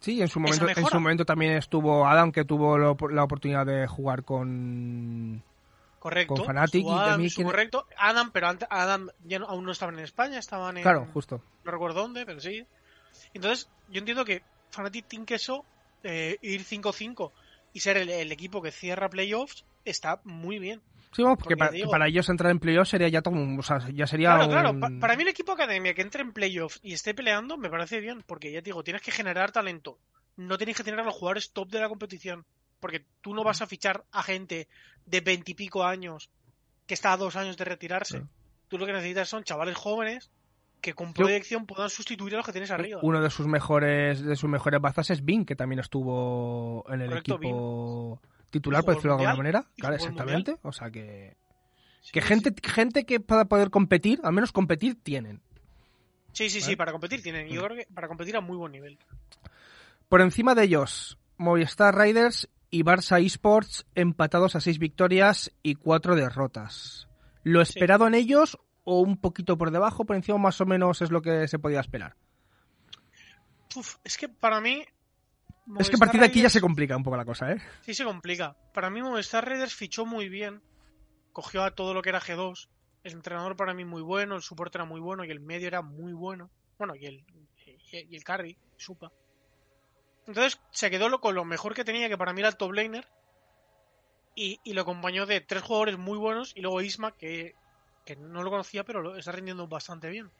Sí, en su momento, en su momento también estuvo Adam, que tuvo lo- la oportunidad de jugar con... correcto. Con Fnatic Su y Adam, también quién- correcto. Adam, pero antes, Adam ya no- aún no estaban en España, estaban en Claro, justo. no recuerdo dónde, pero sí. Entonces, yo entiendo que Fnatic Team Queso eh, ir 5-5 y ser el, el equipo que cierra playoffs está muy bien. Sí, vamos, porque Porque para, digo- que para ellos entrar en playoff sería ya todo un- o sea, ya sería Claro, un- claro. pa- para mí el equipo academia que entre en playoffs y esté peleando me parece bien, porque ya te digo, tienes que generar talento. No tienes que tener a los jugadores top de la competición, porque tú no vas a fichar a gente de veintipico años que está a dos años de retirarse. Claro. Tú lo que necesitas son chavales jóvenes que con proyección puedan sustituir a los que tienes arriba. Uno de sus mejores de sus mejores bazas es Bing, que también estuvo en el Correcto, equipo titular, por decirlo de alguna manera. Claro, exactamente. O sea que. Sí, Que sí, gente, gente que pueda poder competir, al menos competir, tienen. Sí, sí, sí, para competir tienen. Yo creo que para competir a muy buen nivel. Por encima de ellos, Movistar Riders y Barça Esports empatados a seis victorias y cuatro derrotas. ¿Lo esperado en ellos o un poquito por debajo? Por encima más o menos es lo que se podía esperar. Uf, es que para mí. Es que a partir de aquí ya se complica un poco la cosa, ¿eh? Sí, se complica. Para mí, Movistar Raiders fichó muy bien. Cogió a todo lo que era G2. El entrenador para mí muy bueno, el soporte era muy bueno y el medio era muy bueno. Bueno, y el, y, y el carry, Supa. Entonces se quedó lo, con lo mejor que tenía, que para mí era el top laner. Y, y lo acompañó de tres jugadores muy buenos y luego Isma, que, que no lo conocía, pero lo está rindiendo bastante bien.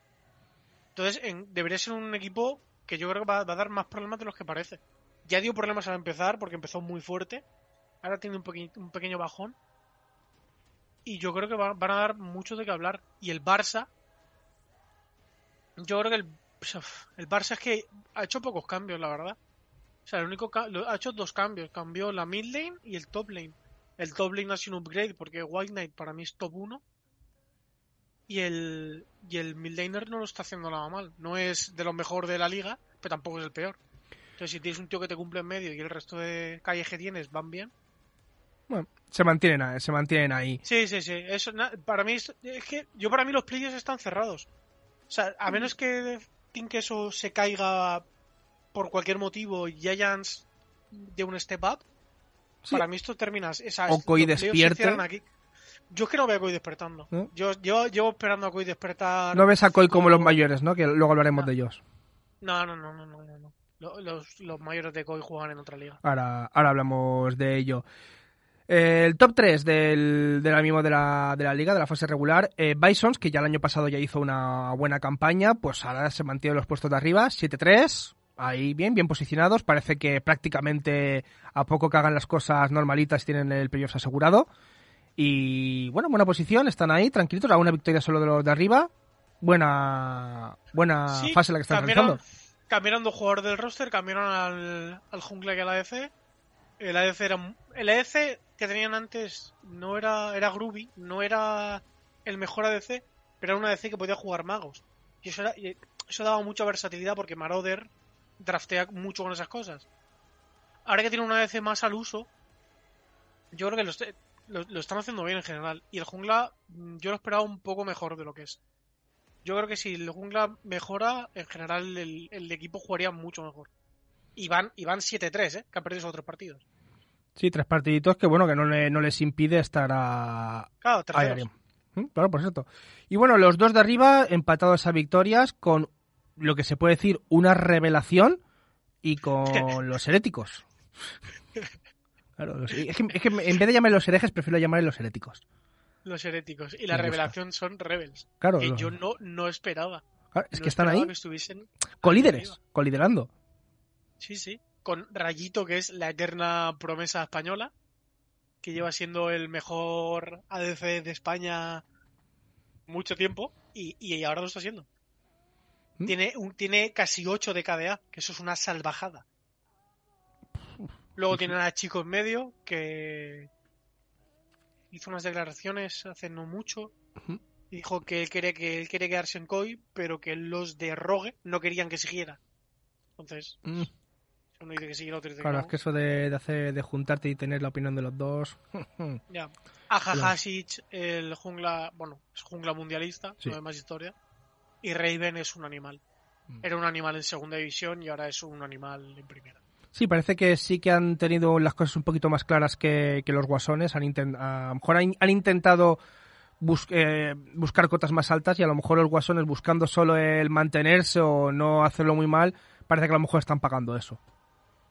Entonces en- debería ser un equipo que yo creo que va, va a dar más problemas de los que parece. Ya dio problemas al empezar porque empezó muy fuerte. Ahora tiene un, peque- un pequeño bajón. Y yo creo que va- van a dar mucho de qué hablar. Y el Barça. Yo creo que el, el Barça es que ha hecho pocos cambios, la verdad. O sea, el único ha hecho dos cambios. Cambió la mid lane y el top lane. El top lane ha sido un upgrade porque White Knight para mí es top 1. Y el, y el mid laner no lo está haciendo nada mal. No es de lo mejor de la liga, pero tampoco es el peor. Entonces, si tienes un tío que te cumple en medio y el resto de calles que tienes van bien. Bueno, se mantienen, ahí- se mantienen ahí. Sí, sí, sí. Eso, para mí es, es que yo para mí los players están cerrados. O sea, a menos que Queso se caiga por cualquier motivo y Giants de un step up, Sí. para mí esto termina. Esa, O Koi playoffs aquí. Yo es que no veo a Koi despertando. ¿No? Yo, yo llevo esperando a Koi despertar. No ves a Koi como como- los mayores, ¿no? Que luego hablaremos No. de ellos. No, no, no, no, no, no, Los, los mayores de Koi juegan en otra liga. Ahora, ahora hablamos de ello. El top 3 del, del ahora mismo de la, de la liga, de la fase regular, eh, Bisons, que ya el año pasado ya hizo una buena campaña, pues ahora se mantiene en los puestos de arriba, 7-3, ahí bien, bien posicionados, parece que prácticamente a poco que hagan las cosas normalitas tienen el playoff asegurado. Y bueno, buena posición, están ahí, tranquilitos, a una victoria solo de los de arriba. Buena, buena Sí, fase la que están cambiaron, realizando. Cambiaron dos jugadores del roster, cambiaron al, al jungla y al ADC. El ADC era el ADC que tenían antes no era era Groovy, no era el mejor ADC, pero era un ADC que podía jugar magos. Y eso era eso daba mucha versatilidad porque Marauder draftea mucho con esas cosas. Ahora que tiene un ADC más al uso, yo creo que lo- lo están haciendo bien en general. Y el jungla, mm, yo lo esperaba un poco mejor de lo que es. Yo creo que si el jungla mejora, en general el, el equipo jugaría mucho mejor. Y van, y van 7-3, ¿eh? Que han perdido esos otros partidos. Sí, tres partiditos que bueno, que no, le- no les impide estar a, Claro, ahí. Mm, Claro, por cierto. Y bueno, los dos de arriba empatados a victorias con lo que se puede decir una revelación y con los heréticos. Claro, los- es, que, es que en vez de llamar los herejes, prefiero llamar los heréticos. Los heréticos. Y la Me gusta. revelación son Rebels. Claro, que lo- yo no, no esperaba. claro, es No que están ahí que estuviesen colíderes, coliderando. Sí, sí. Con Rayito, que es la eterna promesa española, que lleva siendo el mejor ADC de España mucho tiempo y, y ahora lo está haciendo. ¿Mm? Tiene, un, tiene casi 8 de KDA, que eso es una salvajada. Luego tienen a Chico en medio, que hizo unas declaraciones hace no mucho. Y dijo que él quiere, que él quiere quedarse en COI, pero que los de Rogue no querían que siguiera. Entonces, Mm, uno dice que sí y el otro dice Claro, que es que eso de, de hacer, de juntarte y tener la opinión de los dos. Ya. Aja Hasic, el jungla, bueno, es jungla mundialista, Sí. no hay más historia. Y Raven es un animal. Mm. Era un animal en segunda división y ahora es un animal en primera. Sí, parece que sí que han tenido las cosas un poquito más claras que, que los guasones. Han a lo mejor han, han intentado bus- eh, buscar cotas más altas y a lo mejor los guasones buscando solo el mantenerse o no hacerlo muy mal, parece que a lo mejor están pagando eso.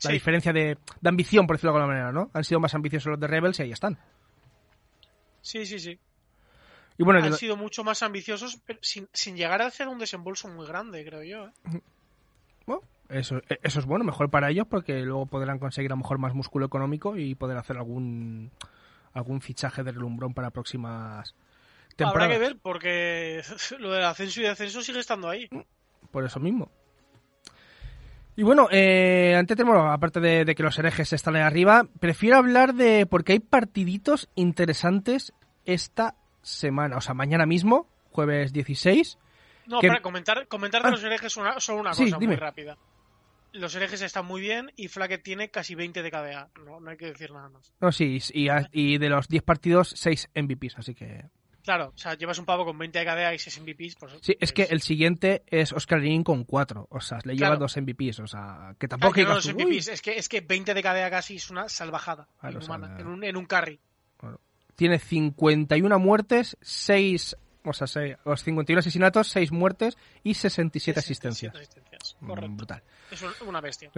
La Sí. diferencia de, de ambición, por decirlo de alguna manera, ¿no? Han sido más ambiciosos los de Rebels y ahí están. Sí, sí, sí. Y bueno, Han sido mucho más ambiciosos, pero sin, sin llegar a hacer un desembolso muy grande, creo yo. ¿eh? bueno, eso, eso es bueno, mejor para ellos porque luego podrán conseguir a lo mejor más músculo económico y poder hacer algún algún fichaje de relumbrón para próximas Habrá temporadas. que ver, porque lo del ascenso y descenso sigue estando ahí. por eso mismo. Y bueno, eh, antes tenemos, aparte de, de que los herejes están ahí arriba, prefiero hablar de, porque hay partiditos interesantes esta semana, o sea, mañana mismo, jueves 16. No, ¿Qué- para comentar, comentar de Ah. los herejes una, solo una Sí, cosa dime. muy rápida. Los herejes están muy bien y Flacket tiene casi 20 de KDA. No, no hay que decir nada más. No, sí, y, y de los 10 partidos, 6 MVPs, así que... Claro, o sea, llevas un pavo con 20 de KDA y 6 MVPs. Pues, Sí, es que pues- el siguiente es Oscar Green con 4, o sea, le lleva Claro. dos MVPs, o sea, que Ah, tampoco... que no "Uy". MVPs, es que, es que 20 de KDA casi es una salvajada Claro, o sea, inhumana, en, un, en un carry. tiene 51 muertes, 6, o sea, seis- los 51 asesinatos, 6 muertes y 67 asistencias. 67 asistencias, Mm, Correcto. brutal. Es un- una bestia.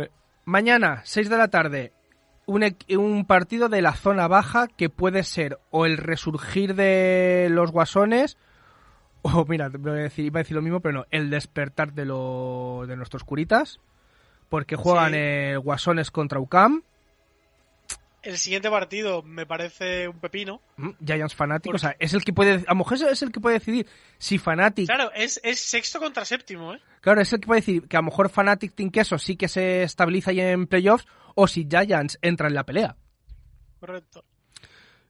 Mañana, 6 de la tarde, un, un partido de la zona baja que puede ser o el resurgir de los guasones, o mira, voy a decir, iba a decir lo mismo, pero no, el despertar de, lo, de nuestros curitas, porque juegan Sí. eh, guasones contra UCAM, El siguiente partido me parece un pepino. mm, Giants Fanatic, Porque- o sea, es el que puede, a lo mejor es el que puede decidir si Fanatic Claro, es, es sexto contra séptimo, ¿eh? Claro, es el que puede decir que a lo mejor Fnatic Team Queso sí que se estabiliza ahí en playoffs o si Giants entra en la pelea. Correcto.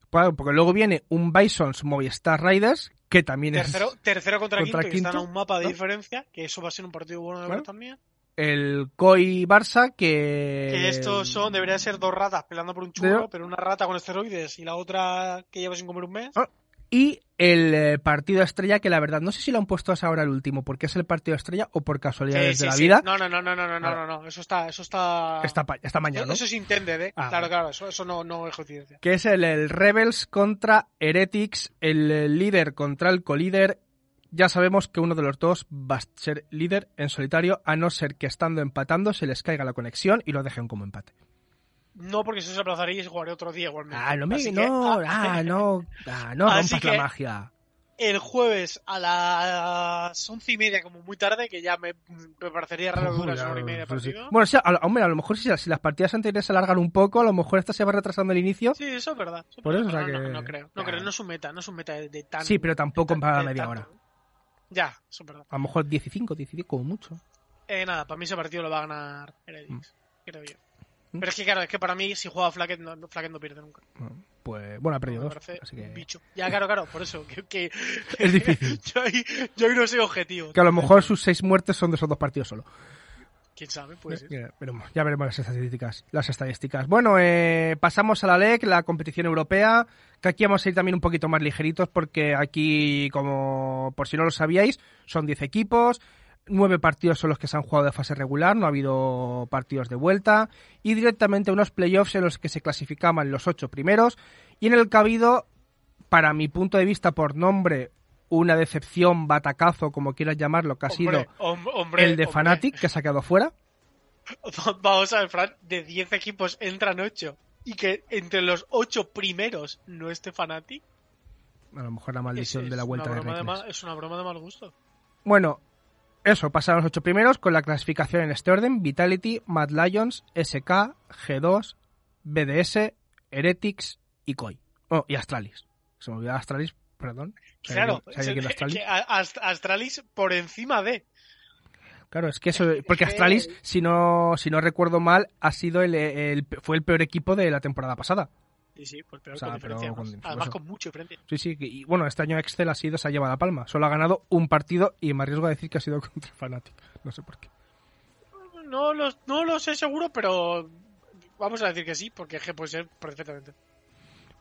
Claro, porque luego viene un Bisons Movistar Riders que también Tercero, tercero contra, contra quinto, que están a un mapa de ¿no? diferencia, que eso va a ser un partido bueno de Claro. ver también. El COI Barça que... Que estos son, deberían ser dos ratas peleando por un churro, Pero- pero una rata con esteroides y la otra que lleva sin comer un mes. Ah, Y el eh, partido estrella que la verdad, no sé si lo han puesto hasta ahora el último, porque es el partido estrella o por casualidades Sí, de sí, la sí. vida. No, no, no, no, no, no, no, Claro. no, no, eso está, eso está, pa- está mañana, ¿no? eso es intended, eh. Ah, claro, claro, eso, eso no, no es coincidencia. que es el, el Rebels contra Heretics, el eh, líder contra el colíder. Ya sabemos que uno de los dos va a ser líder en solitario, a no ser que estando empatando se les caiga la conexión y lo dejen como empate. No, porque eso se aplazaría y se jugaría otro día igualmente. Ah, no me, que, no, ah, ah, no, ah, no rompas la que- magia. el jueves a las once y media, como muy tarde, que ya me, me parecería raro que una hora y media de Sí, sí. partido. Bueno, sí, a, lo- hombre, a lo mejor si, si las partidas anteriores se alargan un poco, a lo mejor esta se va retrasando el inicio. Sí, eso es verdad. eso es Por eso, verdad, o sea no, no, que- no creo. No Ya. creo, no es un meta, no es un meta de, de tan. Sí, pero tampoco para media tanto. Ya, eso es verdad. A lo mejor 15, 16 como mucho. Eh, nada, para mí ese partido lo va a ganar Heretics, creo yo. Mm. Pero es que, claro, es que para mí, si juega Flacket, no, no- Flacket no pierde nunca. Pues bueno, ha perdido Me dos. parece Así que... un bicho. Ya, claro, claro, por eso. Que, que- Es difícil. yo, ahí, yo ahí no soy objetivo. Que a lo mejor sus seis muertes son de esos dos partidos solo. Quién sabe, pues. Ya veremos, ya veremos las estadísticas. Las estadísticas. Bueno, eh, pasamos a la LEC, la competición europea, que aquí vamos a ir también un poquito más ligeritos porque aquí, como por si no lo sabíais, son 10 equipos, nueve partidos son los que se han jugado de fase regular, no ha habido partidos de vuelta, y directamente unos playoffs en los que se clasificaban los ocho primeros, y en el que ha habido, para mi punto de vista por nombre, una decepción, batacazo, como quieras llamarlo, que ha sido Hombre, hom- hombre, el de hombre. Fnatic, que se ha quedado fuera. Vamos a ver, Fran, de 10 equipos entran 8 y que entre los 8 primeros no esté Fnatic. A lo mejor la maldición Es- de la vuelta de de Es una broma de mal gusto. Bueno, eso, pasaron los ocho primeros con la clasificación en este orden: Vitality, Mad Lions, SK, G2, BDS, Heretics y Koi. Oh, y Astralis. Se me olvidaba Astralis, perdón. ¿Sabía Claro, Astralis? que Ast- Astralis por encima de. Claro, es que eso, porque Astralis, si no, si no recuerdo mal, ha sido el, el- fue el peor equipo de la temporada pasada. Sí, sí, por peor O sea, con pero además. con- Además, eso. con mucha diferencia. Sí, sí, que- y bueno, este año Excel ha sido, se ha llevado la palma. Solo ha ganado un partido y me arriesgo a decir que ha sido contra Fnatic. No sé por qué. No lo, no lo sé seguro, pero vamos a decir que sí, porque que puede ser perfectamente.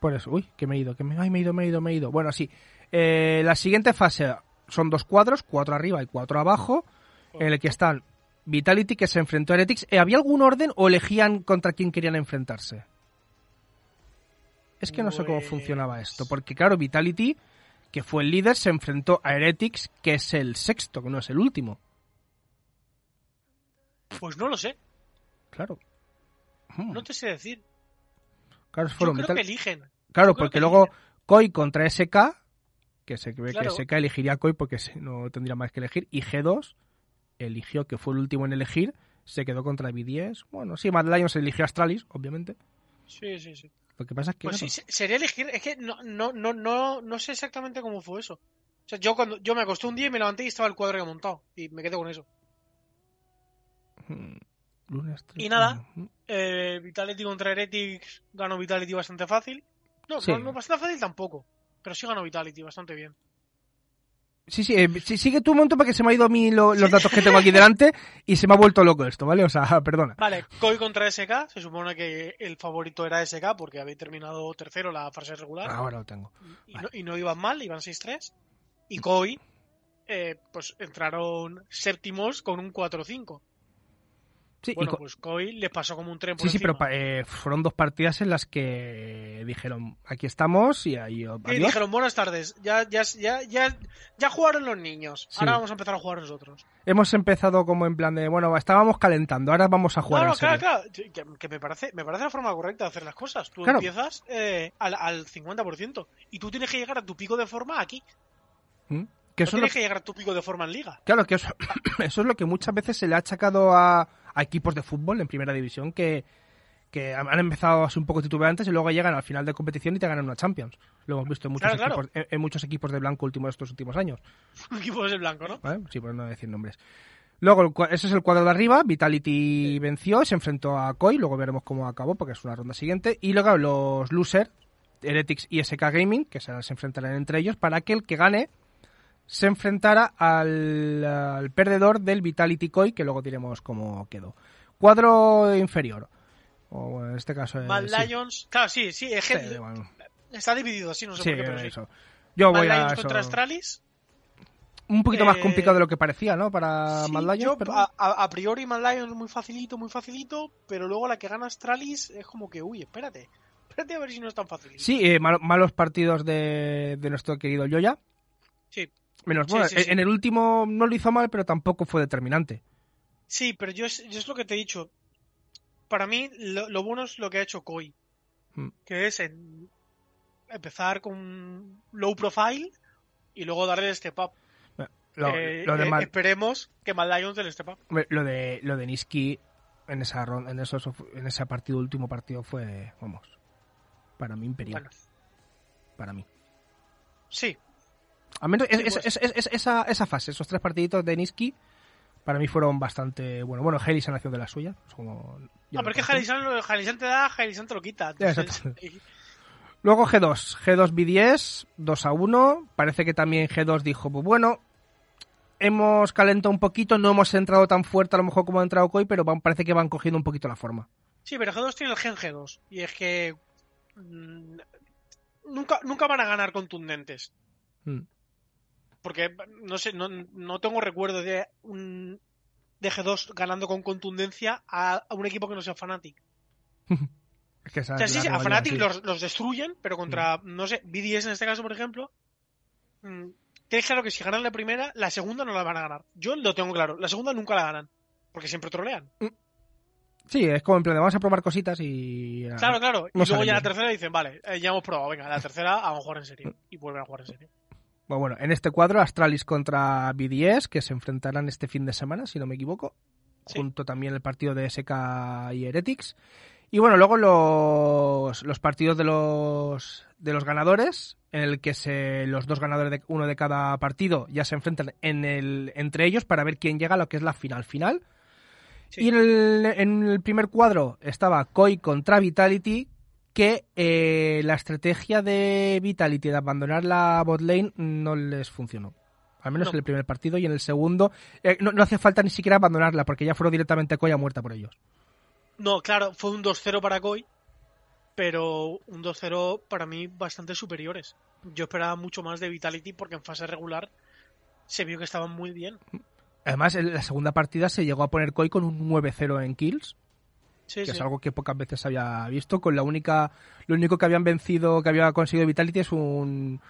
Por eso, uy, que me he ido, que me, ay, me he ido, me he ido, me he ido. Bueno, sí. Eh, la siguiente fase son dos cuadros, cuatro arriba y cuatro abajo, en el que están Vitality, que se enfrentó a Heretics. Eh, ¿Había algún orden o elegían contra quién querían enfrentarse? Es que no sé cómo Pues- funcionaba esto, porque claro, Vitality, que fue el líder, se enfrentó a Heretics, que es el sexto, que no es el último. Pues no lo sé, Claro. No te sé decir. Claro, Yo fueron creo Vital- que eligen. Claro, Yo porque que luego eligen. Koi contra SK, que se cree Claro. que SK elegiría a Koi porque no tendría más que elegir, y G2 eligió, que fue el último en elegir, se quedó contra B10. Bueno, sí, Mad Lions eligió a Astralis, obviamente. Sí, sí, sí. Lo que pasa es que... Pues sí, sería elegir. Es que no, no, no, no, no sé exactamente cómo fue eso. O sea, yo cuando yo me acosté un día y me levanté y estaba el cuadro ya montado. Y me quedé con eso. hmm, lunes, Y nada. Eh, Vitality contra Heretics ganó Vitality bastante fácil. No, Sí. no, bastante fácil tampoco. Pero sí ganó Vitality bastante bien. Sí, sí, eh, sí, sigue tu momento porque se me ha ido a mí lo- los datos que tengo aquí delante y se me ha vuelto loco esto, ¿vale? O sea, perdona. Vale, Koi contra SK. Se supone que el favorito era SK porque había terminado tercero la fase regular. Ahora lo tengo. y, no, y no iban mal, iban 6-3. Y Koi, eh, pues entraron séptimos con un 4-5. Sí, y Bueno, co- pues Koi les pasó como un tren por sí, sí, pero encima. eh, fueron dos partidas en las que dijeron, aquí estamos y ahí... Y adiós. dijeron, buenas tardes, ya, ya, ya, ya, ya jugaron los niños, Sí. ahora vamos a empezar a jugar nosotros. Hemos empezado como en plan de, bueno, estábamos calentando, ahora vamos a jugar No, no, claro, claro, que, que me, parece, me parece la forma correcta de hacer las cosas. Tú Claro. empiezas eh, al, al 50% y tú tienes que llegar a tu pico de forma aquí. ¿Mm? Que No eso es lo- tienes que llegar a tu pico de forma en liga. Claro, que eso, eso es lo que muchas veces se le ha achacado a, a equipos de fútbol en primera división que, que han empezado así un poco titubeantes y luego llegan al final de competición y te ganan una Champions. Lo hemos visto en muchos, Claro, claro. equipos, en, en muchos equipos de blanco último de estos últimos años. Un equipo de blanco, ¿no? ¿vale? Sí, por no decir nombres. Luego, ese es el cuadro de arriba. Vitality venció, se enfrentó a Koi. Luego veremos cómo acabó, porque es una ronda siguiente. Y luego los losers, Heretics y SK Gaming, que se se enfrentarán entre ellos, para que el que gane se enfrentara al, al perdedor del Vitality Koi, que luego diremos cómo quedó. Cuadro inferior. O en este caso es. Mad sí. Lions, claro, sí, sí, es Sí, bueno, está dividido así, no sé sí, por qué, pero sí. eso. Yo Mad voy a Lions eso. contra Astralis. Un poquito más Eh, complicado de lo que parecía, ¿no? Para Sí, Mad Lions, yo, pero- a, a- a priori Mad Lions muy facilito, muy facilito, pero luego la que gana Astralis es como que, uy, espérate, espérate a ver si no es tan fácil. Sí, eh, mal- malos partidos de, de nuestro querido Yoya. Sí. Menos, Sí, bueno, sí, en- el último no lo hizo mal, pero tampoco fue determinante. Sí, pero yo es, yo es lo que te he dicho. Para mí, lo, lo bueno es lo que ha hecho Koi. Hmm. Que es en- empezar con low profile y luego darle up. Lo, Eh, lo de, eh, Mal- esperemos que Mad Lions del step up. lo de lo de Niski en esa ron- en esos en ese partido último partido fue, vamos, para mí imperial, Bueno, para mí. sí, Al menos Sí, es- pues. es- es- es- esa, esa fase, esos tres partiditos de Niski, para mí fueron bastante bueno. Bueno, Heli se nació de la suya. como- No, pero es que Jalisan te da, Jalisan te lo quita. Entonces. Luego G2, G2 B10, 2 a 1. Parece que también G2 dijo, pues bueno, hemos calentado un poquito, no hemos entrado tan fuerte a lo mejor como ha entrado Koi, pero van- parece que van cogiendo un poquito la forma. Sí, pero G2 tiene el gen G2. Y es que. mm, nunca, nunca van a ganar contundentes. Mm. Porque, no sé, no, no tengo recuerdo de un. De G2 ganando con contundencia a, a un equipo que no sea Fnatic. Es que O sea, sí, a Fnatic los, los destruyen, pero contra, no sé, BDS en este caso, por ejemplo. mm, Tienes claro que si ganan la primera, la segunda no la van a ganar. Yo lo tengo claro. La segunda nunca la ganan. Porque siempre trolean. Sí, es como en plan vamos a probar cositas y... Claro, claro. Y luego ya la tercera dicen, vale, eh, ya hemos probado, venga, la tercera vamos a jugar en serio. Y vuelven a jugar en serio. Bueno, bueno, en este cuadro Astralis contra BDS, que se enfrentarán este fin de semana, si no me equivoco. Sí. Junto también el partido de SK y Heretics. Y bueno, luego los, los partidos de los, de los ganadores, en el que se, los dos ganadores de uno de cada partido ya se enfrentan en el, entre ellos para ver quién llega a lo que es la final final. Sí. Y en el, en el primer cuadro estaba Koi contra Vitality, que eh, la estrategia de Vitality de abandonar la bot lane no les funcionó. Al menos No. en el primer partido y en el segundo eh, no, no hace falta ni siquiera abandonarla porque ya fueron directamente Koi a muerta por ellos. No, claro, fue un 2-0 para Koi, pero un 2-0 para mí bastante superiores. Yo esperaba mucho más de Vitality porque en fase regular se vio que estaban muy bien. Además, en la segunda partida se llegó a poner Koi con un 9-0 en kills, Sí, que sí. es algo que pocas veces había visto. Con la única, lo único que habían vencido, que había conseguido Vitality es un,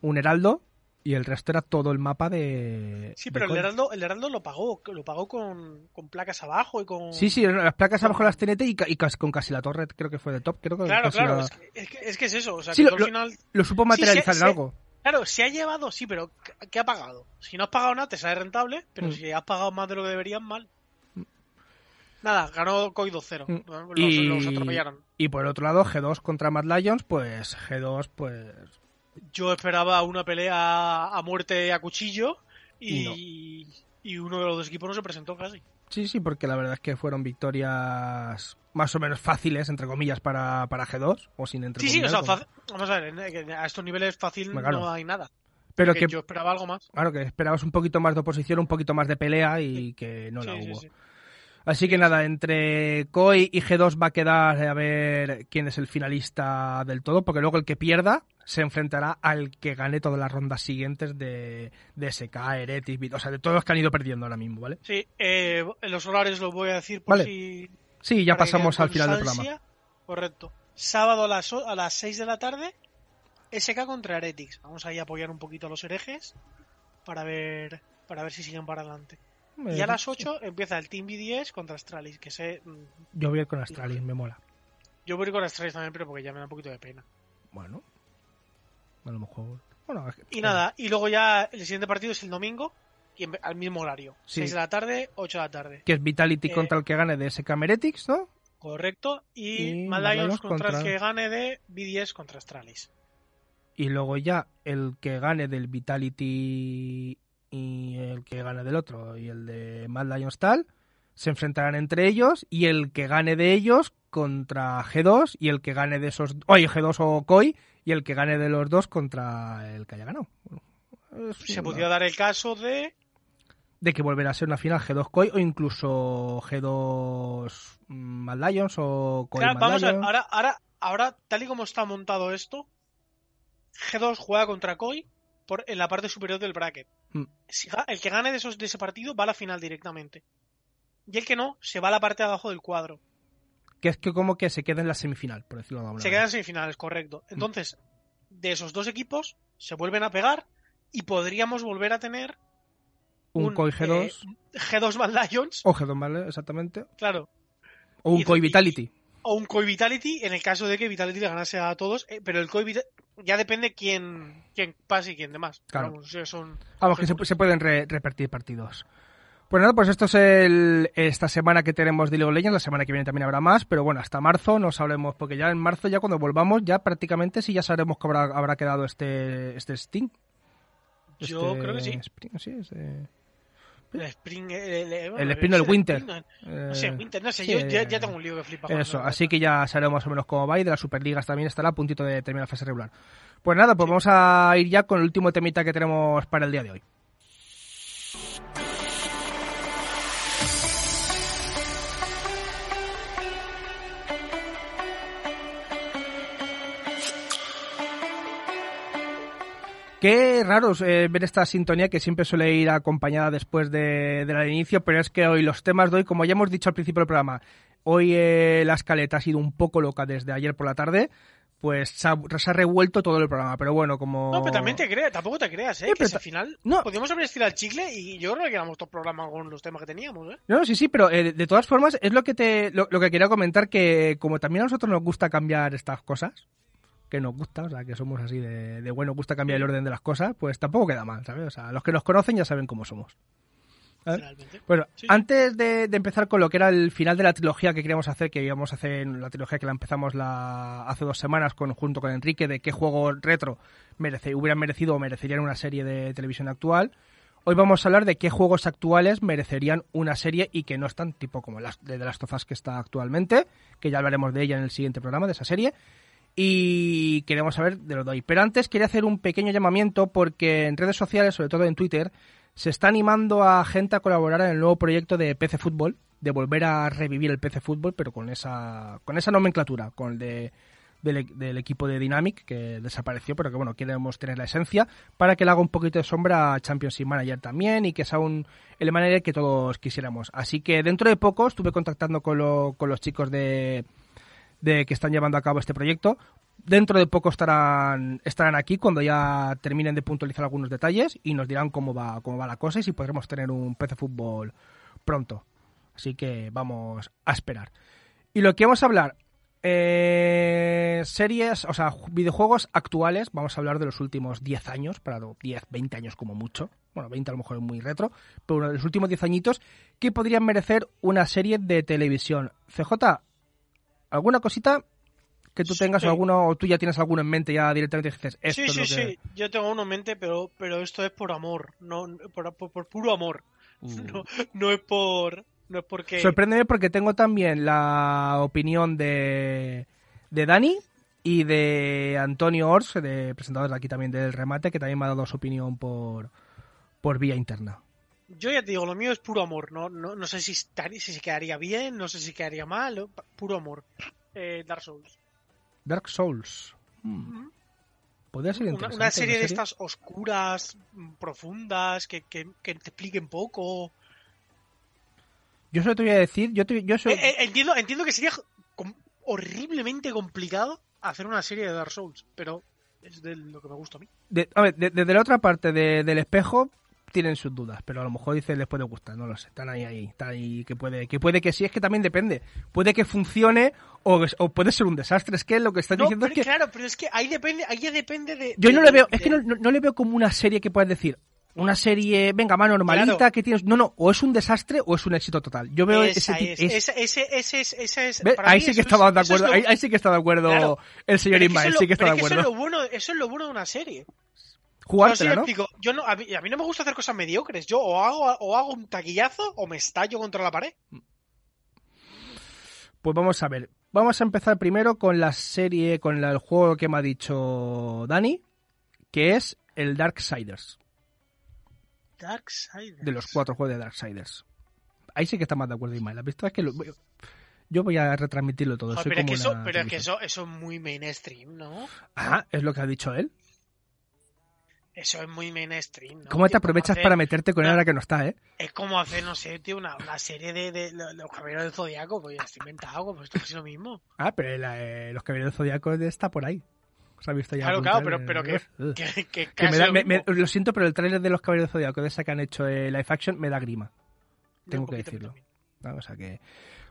un Heraldo y el resto era todo el mapa de. Sí, de pero el. Heraldo, el Heraldo lo pagó, lo pagó con, con placas abajo y con... Sí, sí, las placas abajo las TNT y, y con casi la torre, creo que fue de top. Creo que Claro, claro, la- es que, es que- es que es eso, o sea, Sí, que lo- tú al final... lo supo materializar sí, en algo. Claro, se ha llevado, sí, pero ¿qué- ¿qué ha pagado? Si no has pagado nada, te sale rentable, pero Mm. si has pagado más de lo que deberían, mal. Nada, ganó Koi 2-0. Mm. Los, Y- los atropellaron. Y por el otro lado, G2 contra Mad Lions, pues G2, pues. Yo esperaba una pelea a muerte a cuchillo y, y uno de los dos equipos no se presentó casi. Sí, sí, porque la verdad es que fueron victorias más o menos fáciles, entre comillas, para, para G2, o sin entre Sí, sí, o sea, fácil- vamos a ver, a estos niveles fácil Claro. no hay nada. Pero Que que, yo esperaba algo más. claro, que esperabas un poquito más de oposición, un poquito más de pelea y que no la Sí, hubo. sí. Así que nada, entre Koi y G2 va a quedar a ver quién es el finalista del todo, porque luego el que pierda se enfrentará al que gane todas las rondas siguientes de, de SK, Heretics, Bit- o sea, de todos los que han ido perdiendo ahora mismo, ¿vale? Sí, eh, en los horarios los voy a decir por Vale. si... Sí, ya pasamos al final del programa. Correcto. Sábado a las, a las 6 de la tarde, SK contra Heretics. Vamos ahí a apoyar un poquito a los herejes para ver para ver si siguen para adelante. Y a Eh, las 8 empieza el Team BDS contra Astralis, que sé... mm, Yo voy a ir con Astralis, me mola. Yo voy a ir con Astralis también, pero porque ya me da un poquito de pena. Bueno, a lo mejor. Bueno, es que- Y nada, y luego ya el siguiente partido es el domingo, y en- al mismo horario. Sí. 6 de la tarde, 8 de la tarde. Que es Vitality Eh, contra el que gane de SK Heretics, ¿no? Correcto. Y, Y Mad Lions contra, contra- el que gane de BDS contra Astralis. Y luego ya el que gane del Vitality y el que gane del otro. Y el de Mad Lions tal se enfrentarán entre ellos y el que gane de ellos contra G2 y el que gane de esos oye G2 o Koi y el que gane de los dos contra el que haya ganado. Bueno, Se podría dar el caso de de que volverá a ser una final G2 Koi o incluso G2 Mad Lions o Koi Claro, Mad vamos a ver, Lions. ahora, ahora, ahora, tal y como está montado esto, G2 juega contra Koi por, en la parte superior del bracket. Mm. Si el que gane de, esos, de ese partido va a la final directamente. Y el que no, se va a la parte de abajo del cuadro. que es que como que se queda en la semifinal por decirlo de alguna Se manera. quedan semifinales, correcto. Entonces, de esos dos equipos, se vuelven a pegar y podríamos volver a tener un, un, Koi G2 eh, G2 Mad Lions, o G2 ¿vale? exactamente claro. o un Y- Vitality O un Koi Vitality en el caso de que Vitality le ganase a todos, eh, pero el Koi Vita- ya depende quién, quién pase y quién demás. Claro. Vamos, son, Vamos, que se, se pueden re- repartir partidos. Pues nada, pues esto es el, esta semana que tenemos de League of Legends. La semana que viene también habrá más, pero bueno, hasta marzo no sabremos, porque ya en marzo, ya cuando volvamos, ya prácticamente sí ya sabremos que habrá, habrá quedado este, este Sting. Yo Este creo que sí. Spring, sí, este- El Spring, el, el- bueno, El Spring o el Winter. Spring, no, eh, no sé, Winter, no sé, sí, yo ya, eh, ya tengo un lío que flipa. Eso, así que ya sabemos más o menos cómo va y de las Superligas también estará a puntito de terminar la fase regular. Pues nada, pues vamos a ir ya con el último temita que tenemos para el día de hoy. Qué raro eh, ver esta sintonía que siempre suele ir acompañada después de, de la de inicio, pero es que hoy los temas de hoy, como ya hemos dicho al principio del programa, hoy eh, la escaleta ha sido un poco loca desde ayer por la tarde, pues se ha, se ha revuelto todo el programa. Pero bueno, como... No, pero también te creas, tampoco te creas, ¿eh? Sí, que si al final No. podíamos haber estirado el chicle y yo creo que éramos todo el programa con los temas que teníamos, ¿eh? No, sí, sí, pero eh, de todas formas es lo que te lo, lo que quería comentar que como también a nosotros nos gusta cambiar estas cosas, que nos gusta, o sea, que somos así de, de bueno, gusta cambiar el orden de las cosas, pues tampoco queda mal, ¿sabes? O sea, los que nos conocen ya saben cómo somos. Realmente. Bueno, Sí, antes de, de empezar con lo que era el final de la trilogía que queríamos hacer, que íbamos a hacer en la trilogía que la empezamos la, hace dos semanas con, junto con Enrique, de qué juego retro merece, hubieran merecido o merecerían una serie de televisión actual, hoy vamos a hablar de qué juegos actuales merecerían una serie y que no están, tipo como las de of Us que está actualmente, que ya hablaremos de ella en el siguiente programa, de esa serie. Y queremos saber de lo de hoy. Pero antes quería hacer un pequeño llamamiento porque en redes sociales, sobre todo en Twitter, se está animando a gente a colaborar en el nuevo proyecto de PC Fútbol, de volver a revivir el PC Fútbol, pero con esa, con esa nomenclatura, con el de, del, equipo de Dynamic, que desapareció, pero que bueno, queremos tener la esencia, para que le haga un poquito de sombra a Championship Manager también y que sea un, el manager que todos quisiéramos. Así que dentro de poco estuve contactando con, lo- con los chicos de, de que están llevando a cabo este proyecto. Dentro de poco estarán, estarán aquí cuando ya terminen de puntualizar algunos detalles y nos dirán cómo va, cómo va la cosa y si podremos tener un PC Fútbol pronto. Así que vamos a esperar. Y lo que vamos a hablar, eh, series, o sea, ju- videojuegos actuales, vamos a hablar de los últimos 10 años, para lo- 10, 20 años como mucho. Bueno, 20 a lo mejor es muy retro, pero los últimos 10 añitos que podrían merecer una serie de televisión. CJ, ¿alguna cosita que tú tengas Sí. o alguno, o tú ya tienes alguno en mente ya directamente dices, esto Sí, es sí, lo que... sí. Yo tengo uno en mente, pero, pero esto es por amor. No, por, por- por puro amor. No, no es por. No es porque. Sorpréndeme porque tengo también la opinión de, de Dani y de Antonio Ors, de presentador de aquí también del remate, que también me ha dado su opinión por, por vía interna. Yo ya te digo, lo mío es puro amor. No, no, no sé si, estaría- si se quedaría bien, no sé si quedaría mal. Puro amor. Eh, Dark Souls. Dark Souls. Hmm. Podría ser Una, interesante. una serie de estas oscuras, mm, profundas, que, que, que te expliquen poco. Yo solo te voy a decir, yo, te- yo soy... Eh, eh, entiendo, entiendo que sería horriblemente complicado hacer una serie de Dark Souls, pero es de lo que me gusta a mí. de- a ver, de- desde la otra parte de- del espejo tienen sus dudas, pero a lo mejor dice les puede gustar, no lo sé, están ahí, ahí, están ahí, que puede, que puede que sí, es que también depende, puede que funcione o, o puede ser un desastre, es que lo que estás No, diciendo pero es que claro, pero es que ahí depende, ahí depende de. Yo de- no le veo, de- es que no, no- no le veo como una serie que puedas decir, una serie, venga, más normalita, Claro. que tienes. No, no, o es un desastre o es un éxito total. Yo veo ese Esa es, es- ese, ese, ese es, ese es- para Ahí mí sí que eso estaba es- de eso es acuerdo, lo- ahí, ahí sí que está de acuerdo el señor es que Ismael, es sí lo- que está de es que acuerdo. Eso es lo bueno, eso es lo bueno de una serie. No Jugártela, ¿no? Yo no, a, mí, a mí no me gusta hacer cosas mediocres. Yo o hago, o hago un taquillazo o me estallo contra la pared. Pues vamos a ver. Vamos a empezar primero con la serie, con la- el juego que me ha dicho Dani, que es el Darksiders, Darksiders. de los cuatro juegos de Darksiders. Ahí sí que está más de acuerdo Ismael. ¿Has visto? Es que lo- yo voy a retransmitirlo todo. Joder, pero es que, eso, pero es que eso, eso es muy mainstream, ¿no? Ah, es lo que ha dicho él. Eso es muy mainstream, ¿no? ¿Cómo te aprovechas hacer- para meterte con él ahora que no está, eh? Es como hacer, no sé, tío, una, una serie de, de, lo- los caballeros del zodiaco. Pues ya estoy inventado, pues esto es lo mismo. Ah, pero eh, los caballeros del Zodíaco está por ahí. ¿Os ha visto ya Claro, claro, pero, pero que, que, que Que me da- lo me- me- mismo. lo siento, pero el tráiler de los caballeros del Zodíaco de esa que han hecho eh, live action me da grima. Tengo que decirlo. Ah, o sea que...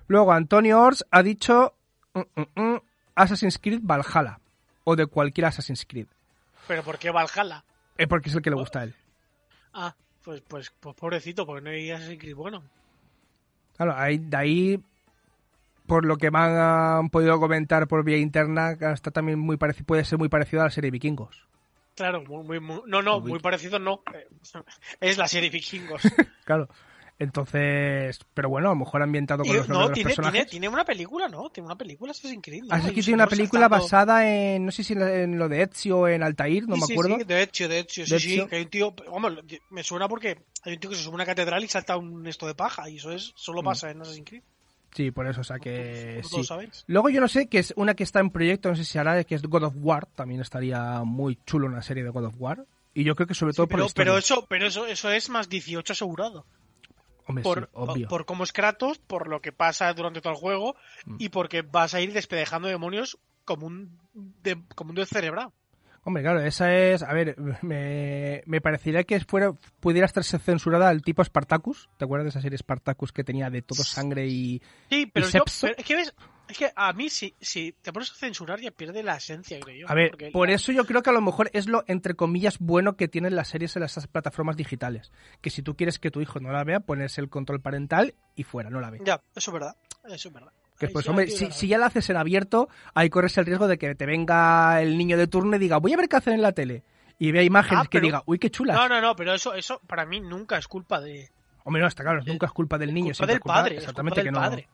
Luego, Antonio Ors ha dicho mm, mm, mm, Assassin's Creed Valhalla. O de cualquier Assassin's Creed. Pero ¿por qué Valhalla? Es porque es el que le gusta a él. Ah, pues, pues, pues pobrecito, porque no hay Assassin's Creed bueno. Claro, ahí, de ahí, por lo que me han podido comentar por vía interna, está también muy parecido, puede ser muy parecido a la serie Vikingos. Claro, muy, muy, muy- no, no, muy parecido no. Eh, Es la serie Vikingos. Claro. Entonces, pero bueno, a lo mejor ambientado con los no, de los tiene, personajes. tiene, tiene una película, ¿no? Tiene una película Assassin's Creed. ¿no? Así Y que tiene una película saltando- basada en, no sé si en, en lo de Ezio o en Altair, no Sí, me sí, acuerdo. sí, de hecho, de hecho, sí, De sí. Que hay un tío, vamos, me suena porque hay un tío que se sube a una catedral y salta un esto de paja y eso es solo Mm. pasa en Assassin's Creed. Sí, por eso, o sea que ¿No sí. todos sabéis? Luego yo no sé, que es una que está en proyecto, no sé si hará, que es God of War, también estaría muy chulo una serie de God of War. Y yo creo que sobre todo por la Pero, historia. pero eso, pero eso, eso es más 18 asegurado. Hombre, sí, Por, obvio. por cómo es Kratos, por lo que pasa durante todo el juego Mm. y porque vas a ir despedejando demonios como un, de, como un descerebrado. Hombre, claro, esa es. A ver, me, me parecería que fuera, pudiera estarse censurada el tipo Spartacus. ¿Te acuerdas de esa serie Spartacus que tenía de todo sangre y. Sí, pero y yo. sexo? pero es que ves. Es que a mí, si, si te pones a censurar, ya pierde la esencia, creo yo. A ver, por la- eso yo creo que a lo mejor es lo, entre comillas, bueno que tienen las series en las plataformas digitales. Que si tú quieres que tu hijo no la vea, pones el control parental y fuera, no la ve. Ya, eso es verdad. Eso es verdad. Que pues, hombre, si, si ya la haces en abierto, ahí corres el riesgo de que te venga el niño de turno y diga, voy a ver qué hacen en la tele. Y vea imágenes Ah, que diga, uy, qué chula. No, no, no, pero eso, eso para mí nunca es culpa de. Hombre, no, está claro, nunca es culpa del niño. culpa del es culpa- padre, es Exactamente, culpa del que no. padre.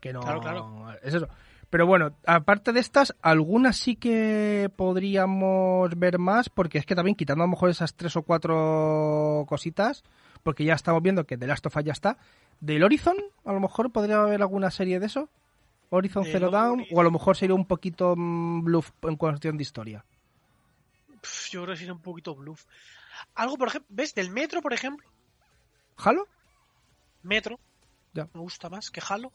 Que no. Claro, claro. Es eso. Pero bueno, aparte de estas, algunas sí que podríamos ver más, porque es que también quitando a lo mejor esas tres o cuatro cositas, porque ya estamos viendo que The Last of Us ya está. Del Horizon, a lo mejor podría haber alguna serie de eso. Horizon Del Zero Dawn, o a lo mejor sería un poquito bluff en cuestión de historia. Yo creo que sería un poquito bluff. Algo, por ejemplo, ¿ves? Del metro, por ejemplo. ¿Halo? Metro. Ya. Me gusta más que Halo.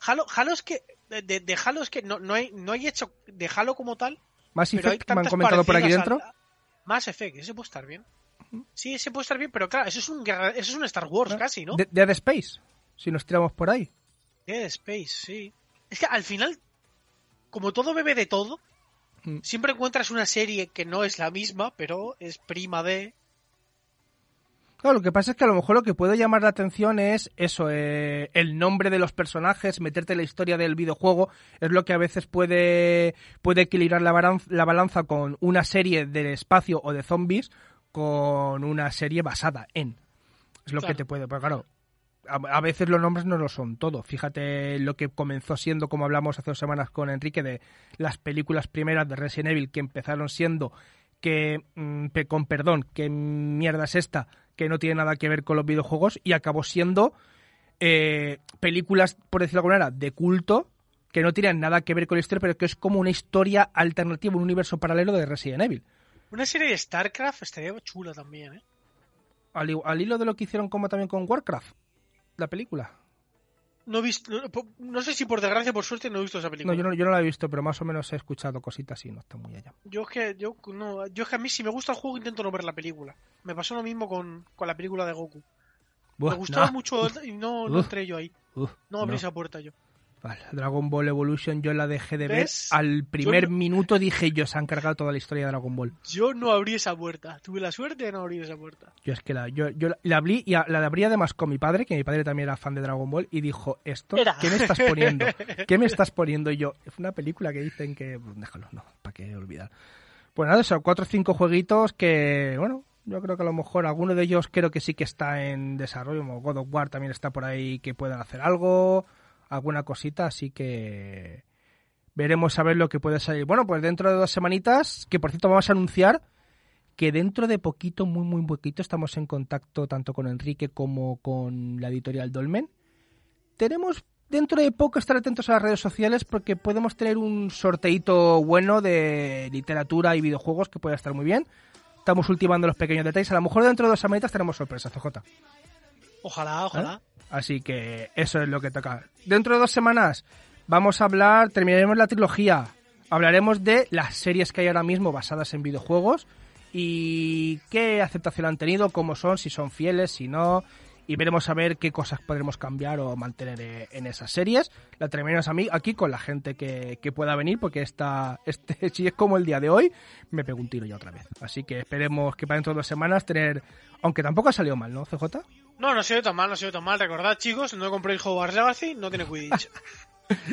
Halo, Halo es que. De, Halo es que no, no, hay, no hay hecho de Halo como tal. Más Effect, que me han comentado por aquí dentro. Mass Effect, ese puede estar bien. Sí, ese puede estar bien, pero claro, eso es un, eso es un Star Wars casi, ¿no? De- Dead Space, si nos tiramos por ahí. Dead Space, sí. Es que al final, como todo bebe de todo, Mm. siempre encuentras una serie que no es la misma, pero es prima de. Claro, lo que pasa es que a lo mejor lo que puede llamar la atención es eso, eh, el nombre de los personajes, meterte en la historia del videojuego, es lo que a veces puede, puede equilibrar la, baran- la balanza con una serie del espacio o de zombies con una serie basada en. Es lo Claro. que te puede, pero claro, a, veces los nombres no lo son todo. Fíjate lo que comenzó siendo, como hablamos hace dos semanas con Enrique, de las películas primeras de Resident Evil que empezaron siendo que, mm, con perdón, qué mierda es esta, que no tiene nada que ver con los videojuegos y acabó siendo eh, películas, por decirlo de alguna manera, de culto que no tienen nada que ver con la historia, pero que es como una historia alternativa, un universo paralelo de Resident Evil. Una serie de StarCraft estaría chula también, ¿eh? Al, al hilo de lo que hicieron como también con Warcraft, la película. No, he visto, no, sé si por desgracia por suerte no he visto esa No, película. yo no, yo no la he visto, pero más o menos he escuchado cositas y no está muy allá. Yo es que, yo, no, yo es que a mí si me gusta el juego intento no ver la película. Me pasó lo mismo con, con la película de Goku. Buah, me gustaba mucho y no, no entré yo ahí. Uf, No abrí esa puerta yo. Vale, Dragon Ball Evolution yo la dejé de ver. Al primer no- minuto dije yo, se han cargado toda la historia de Dragon Ball. Yo no abrí esa puerta. Tuve la suerte de no abrir esa puerta. Yo es que la, yo, yo la abrí y la abrí además con mi padre, que mi padre también era fan de Dragon Ball, y dijo, esto, Era. ¿qué me estás poniendo? ¿Qué me estás poniendo? Y yo, es una película que dicen que, pues, déjalo, no, para qué olvidar. Pues nada, son cuatro o cinco jueguitos que, bueno, yo creo que a lo mejor alguno de ellos creo que sí que está en desarrollo, como God of War también está por ahí que puedan hacer algo, alguna cosita, así que veremos a ver lo que puede salir. Bueno, pues dentro de dos semanitas, que por cierto vamos a anunciar que dentro de poquito, muy muy poquito, estamos en contacto tanto con Enrique como con la editorial Dolmen. Tenemos dentro de poco estar atentos a las redes sociales porque podemos tener un sorteito bueno de literatura y videojuegos que puede estar muy bien. Estamos ultimando los pequeños detalles. A lo mejor dentro de dos semanitas tenemos sorpresa, CJ. Ojalá, ojalá. Así que eso es lo que toca. Dentro de dos semanas vamos a hablar, terminaremos la trilogía. Hablaremos de las series que hay ahora mismo basadas en videojuegos y qué aceptación han tenido, cómo son, si son fieles, si no. Y veremos a ver qué cosas podremos cambiar o mantener eh, en esas series. La terminaremos a mí aquí con la gente que, que pueda venir, porque esta, este, si es como el día de hoy, me pego un tiro ya otra vez. Así que esperemos que para dentro de dos semanas tener. Aunque tampoco ha salido mal, ¿no, CJ? No, no se ve tan mal, no se ve tan mal. Recordad, chicos, no compréis Hogwarts Legacy, no tiene Quidditch.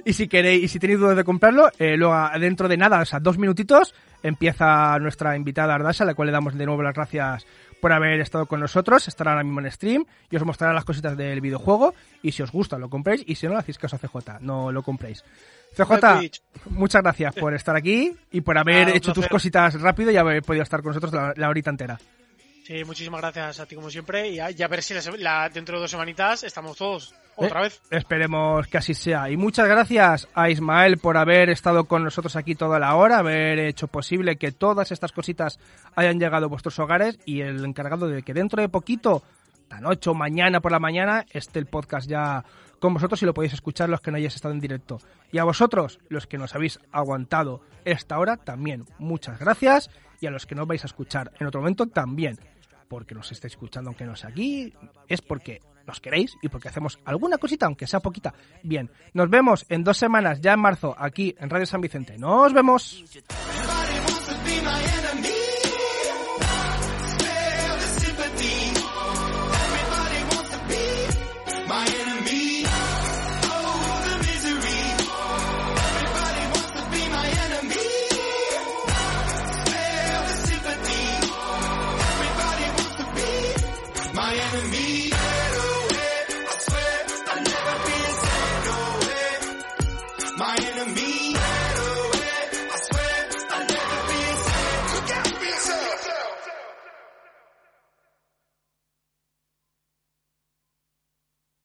Y si queréis, y si tenéis dudas de comprarlo, eh, luego dentro de nada, o sea, dos minutitos, empieza nuestra invitada Ardasa, a la cual le damos de nuevo las gracias por haber estado con nosotros. Estará ahora mismo en stream y os mostrará las cositas del videojuego. Y si os gusta, lo compréis. Y si no, le hacéis caso a CJ, no lo compréis. CJ, muchas gracias por estar aquí y por haber hecho tus cositas rápido y haber podido estar con nosotros la, la horita entera. Sí, muchísimas gracias a ti como siempre. Y ya ver si la, la- dentro de dos semanitas estamos todos otra Eh, vez. Esperemos que así sea. Y muchas gracias a Ismael por haber estado con nosotros aquí toda la hora, haber hecho posible que todas estas cositas hayan llegado a vuestros hogares y el encargado de que dentro de poquito, la noche o mañana por la mañana, esté el podcast ya con vosotros y lo podéis escuchar los que no hayáis estado en directo. Y a vosotros, los que nos habéis aguantado esta hora, también muchas gracias. Y a los que no vais a escuchar en otro momento, también. Porque nos estáis escuchando, aunque no sea aquí, es porque nos queréis y porque hacemos alguna cosita, aunque sea poquita. Bien, nos vemos en dos semanas, ya en marzo, aquí en Radio San Vicente. ¡Nos vemos!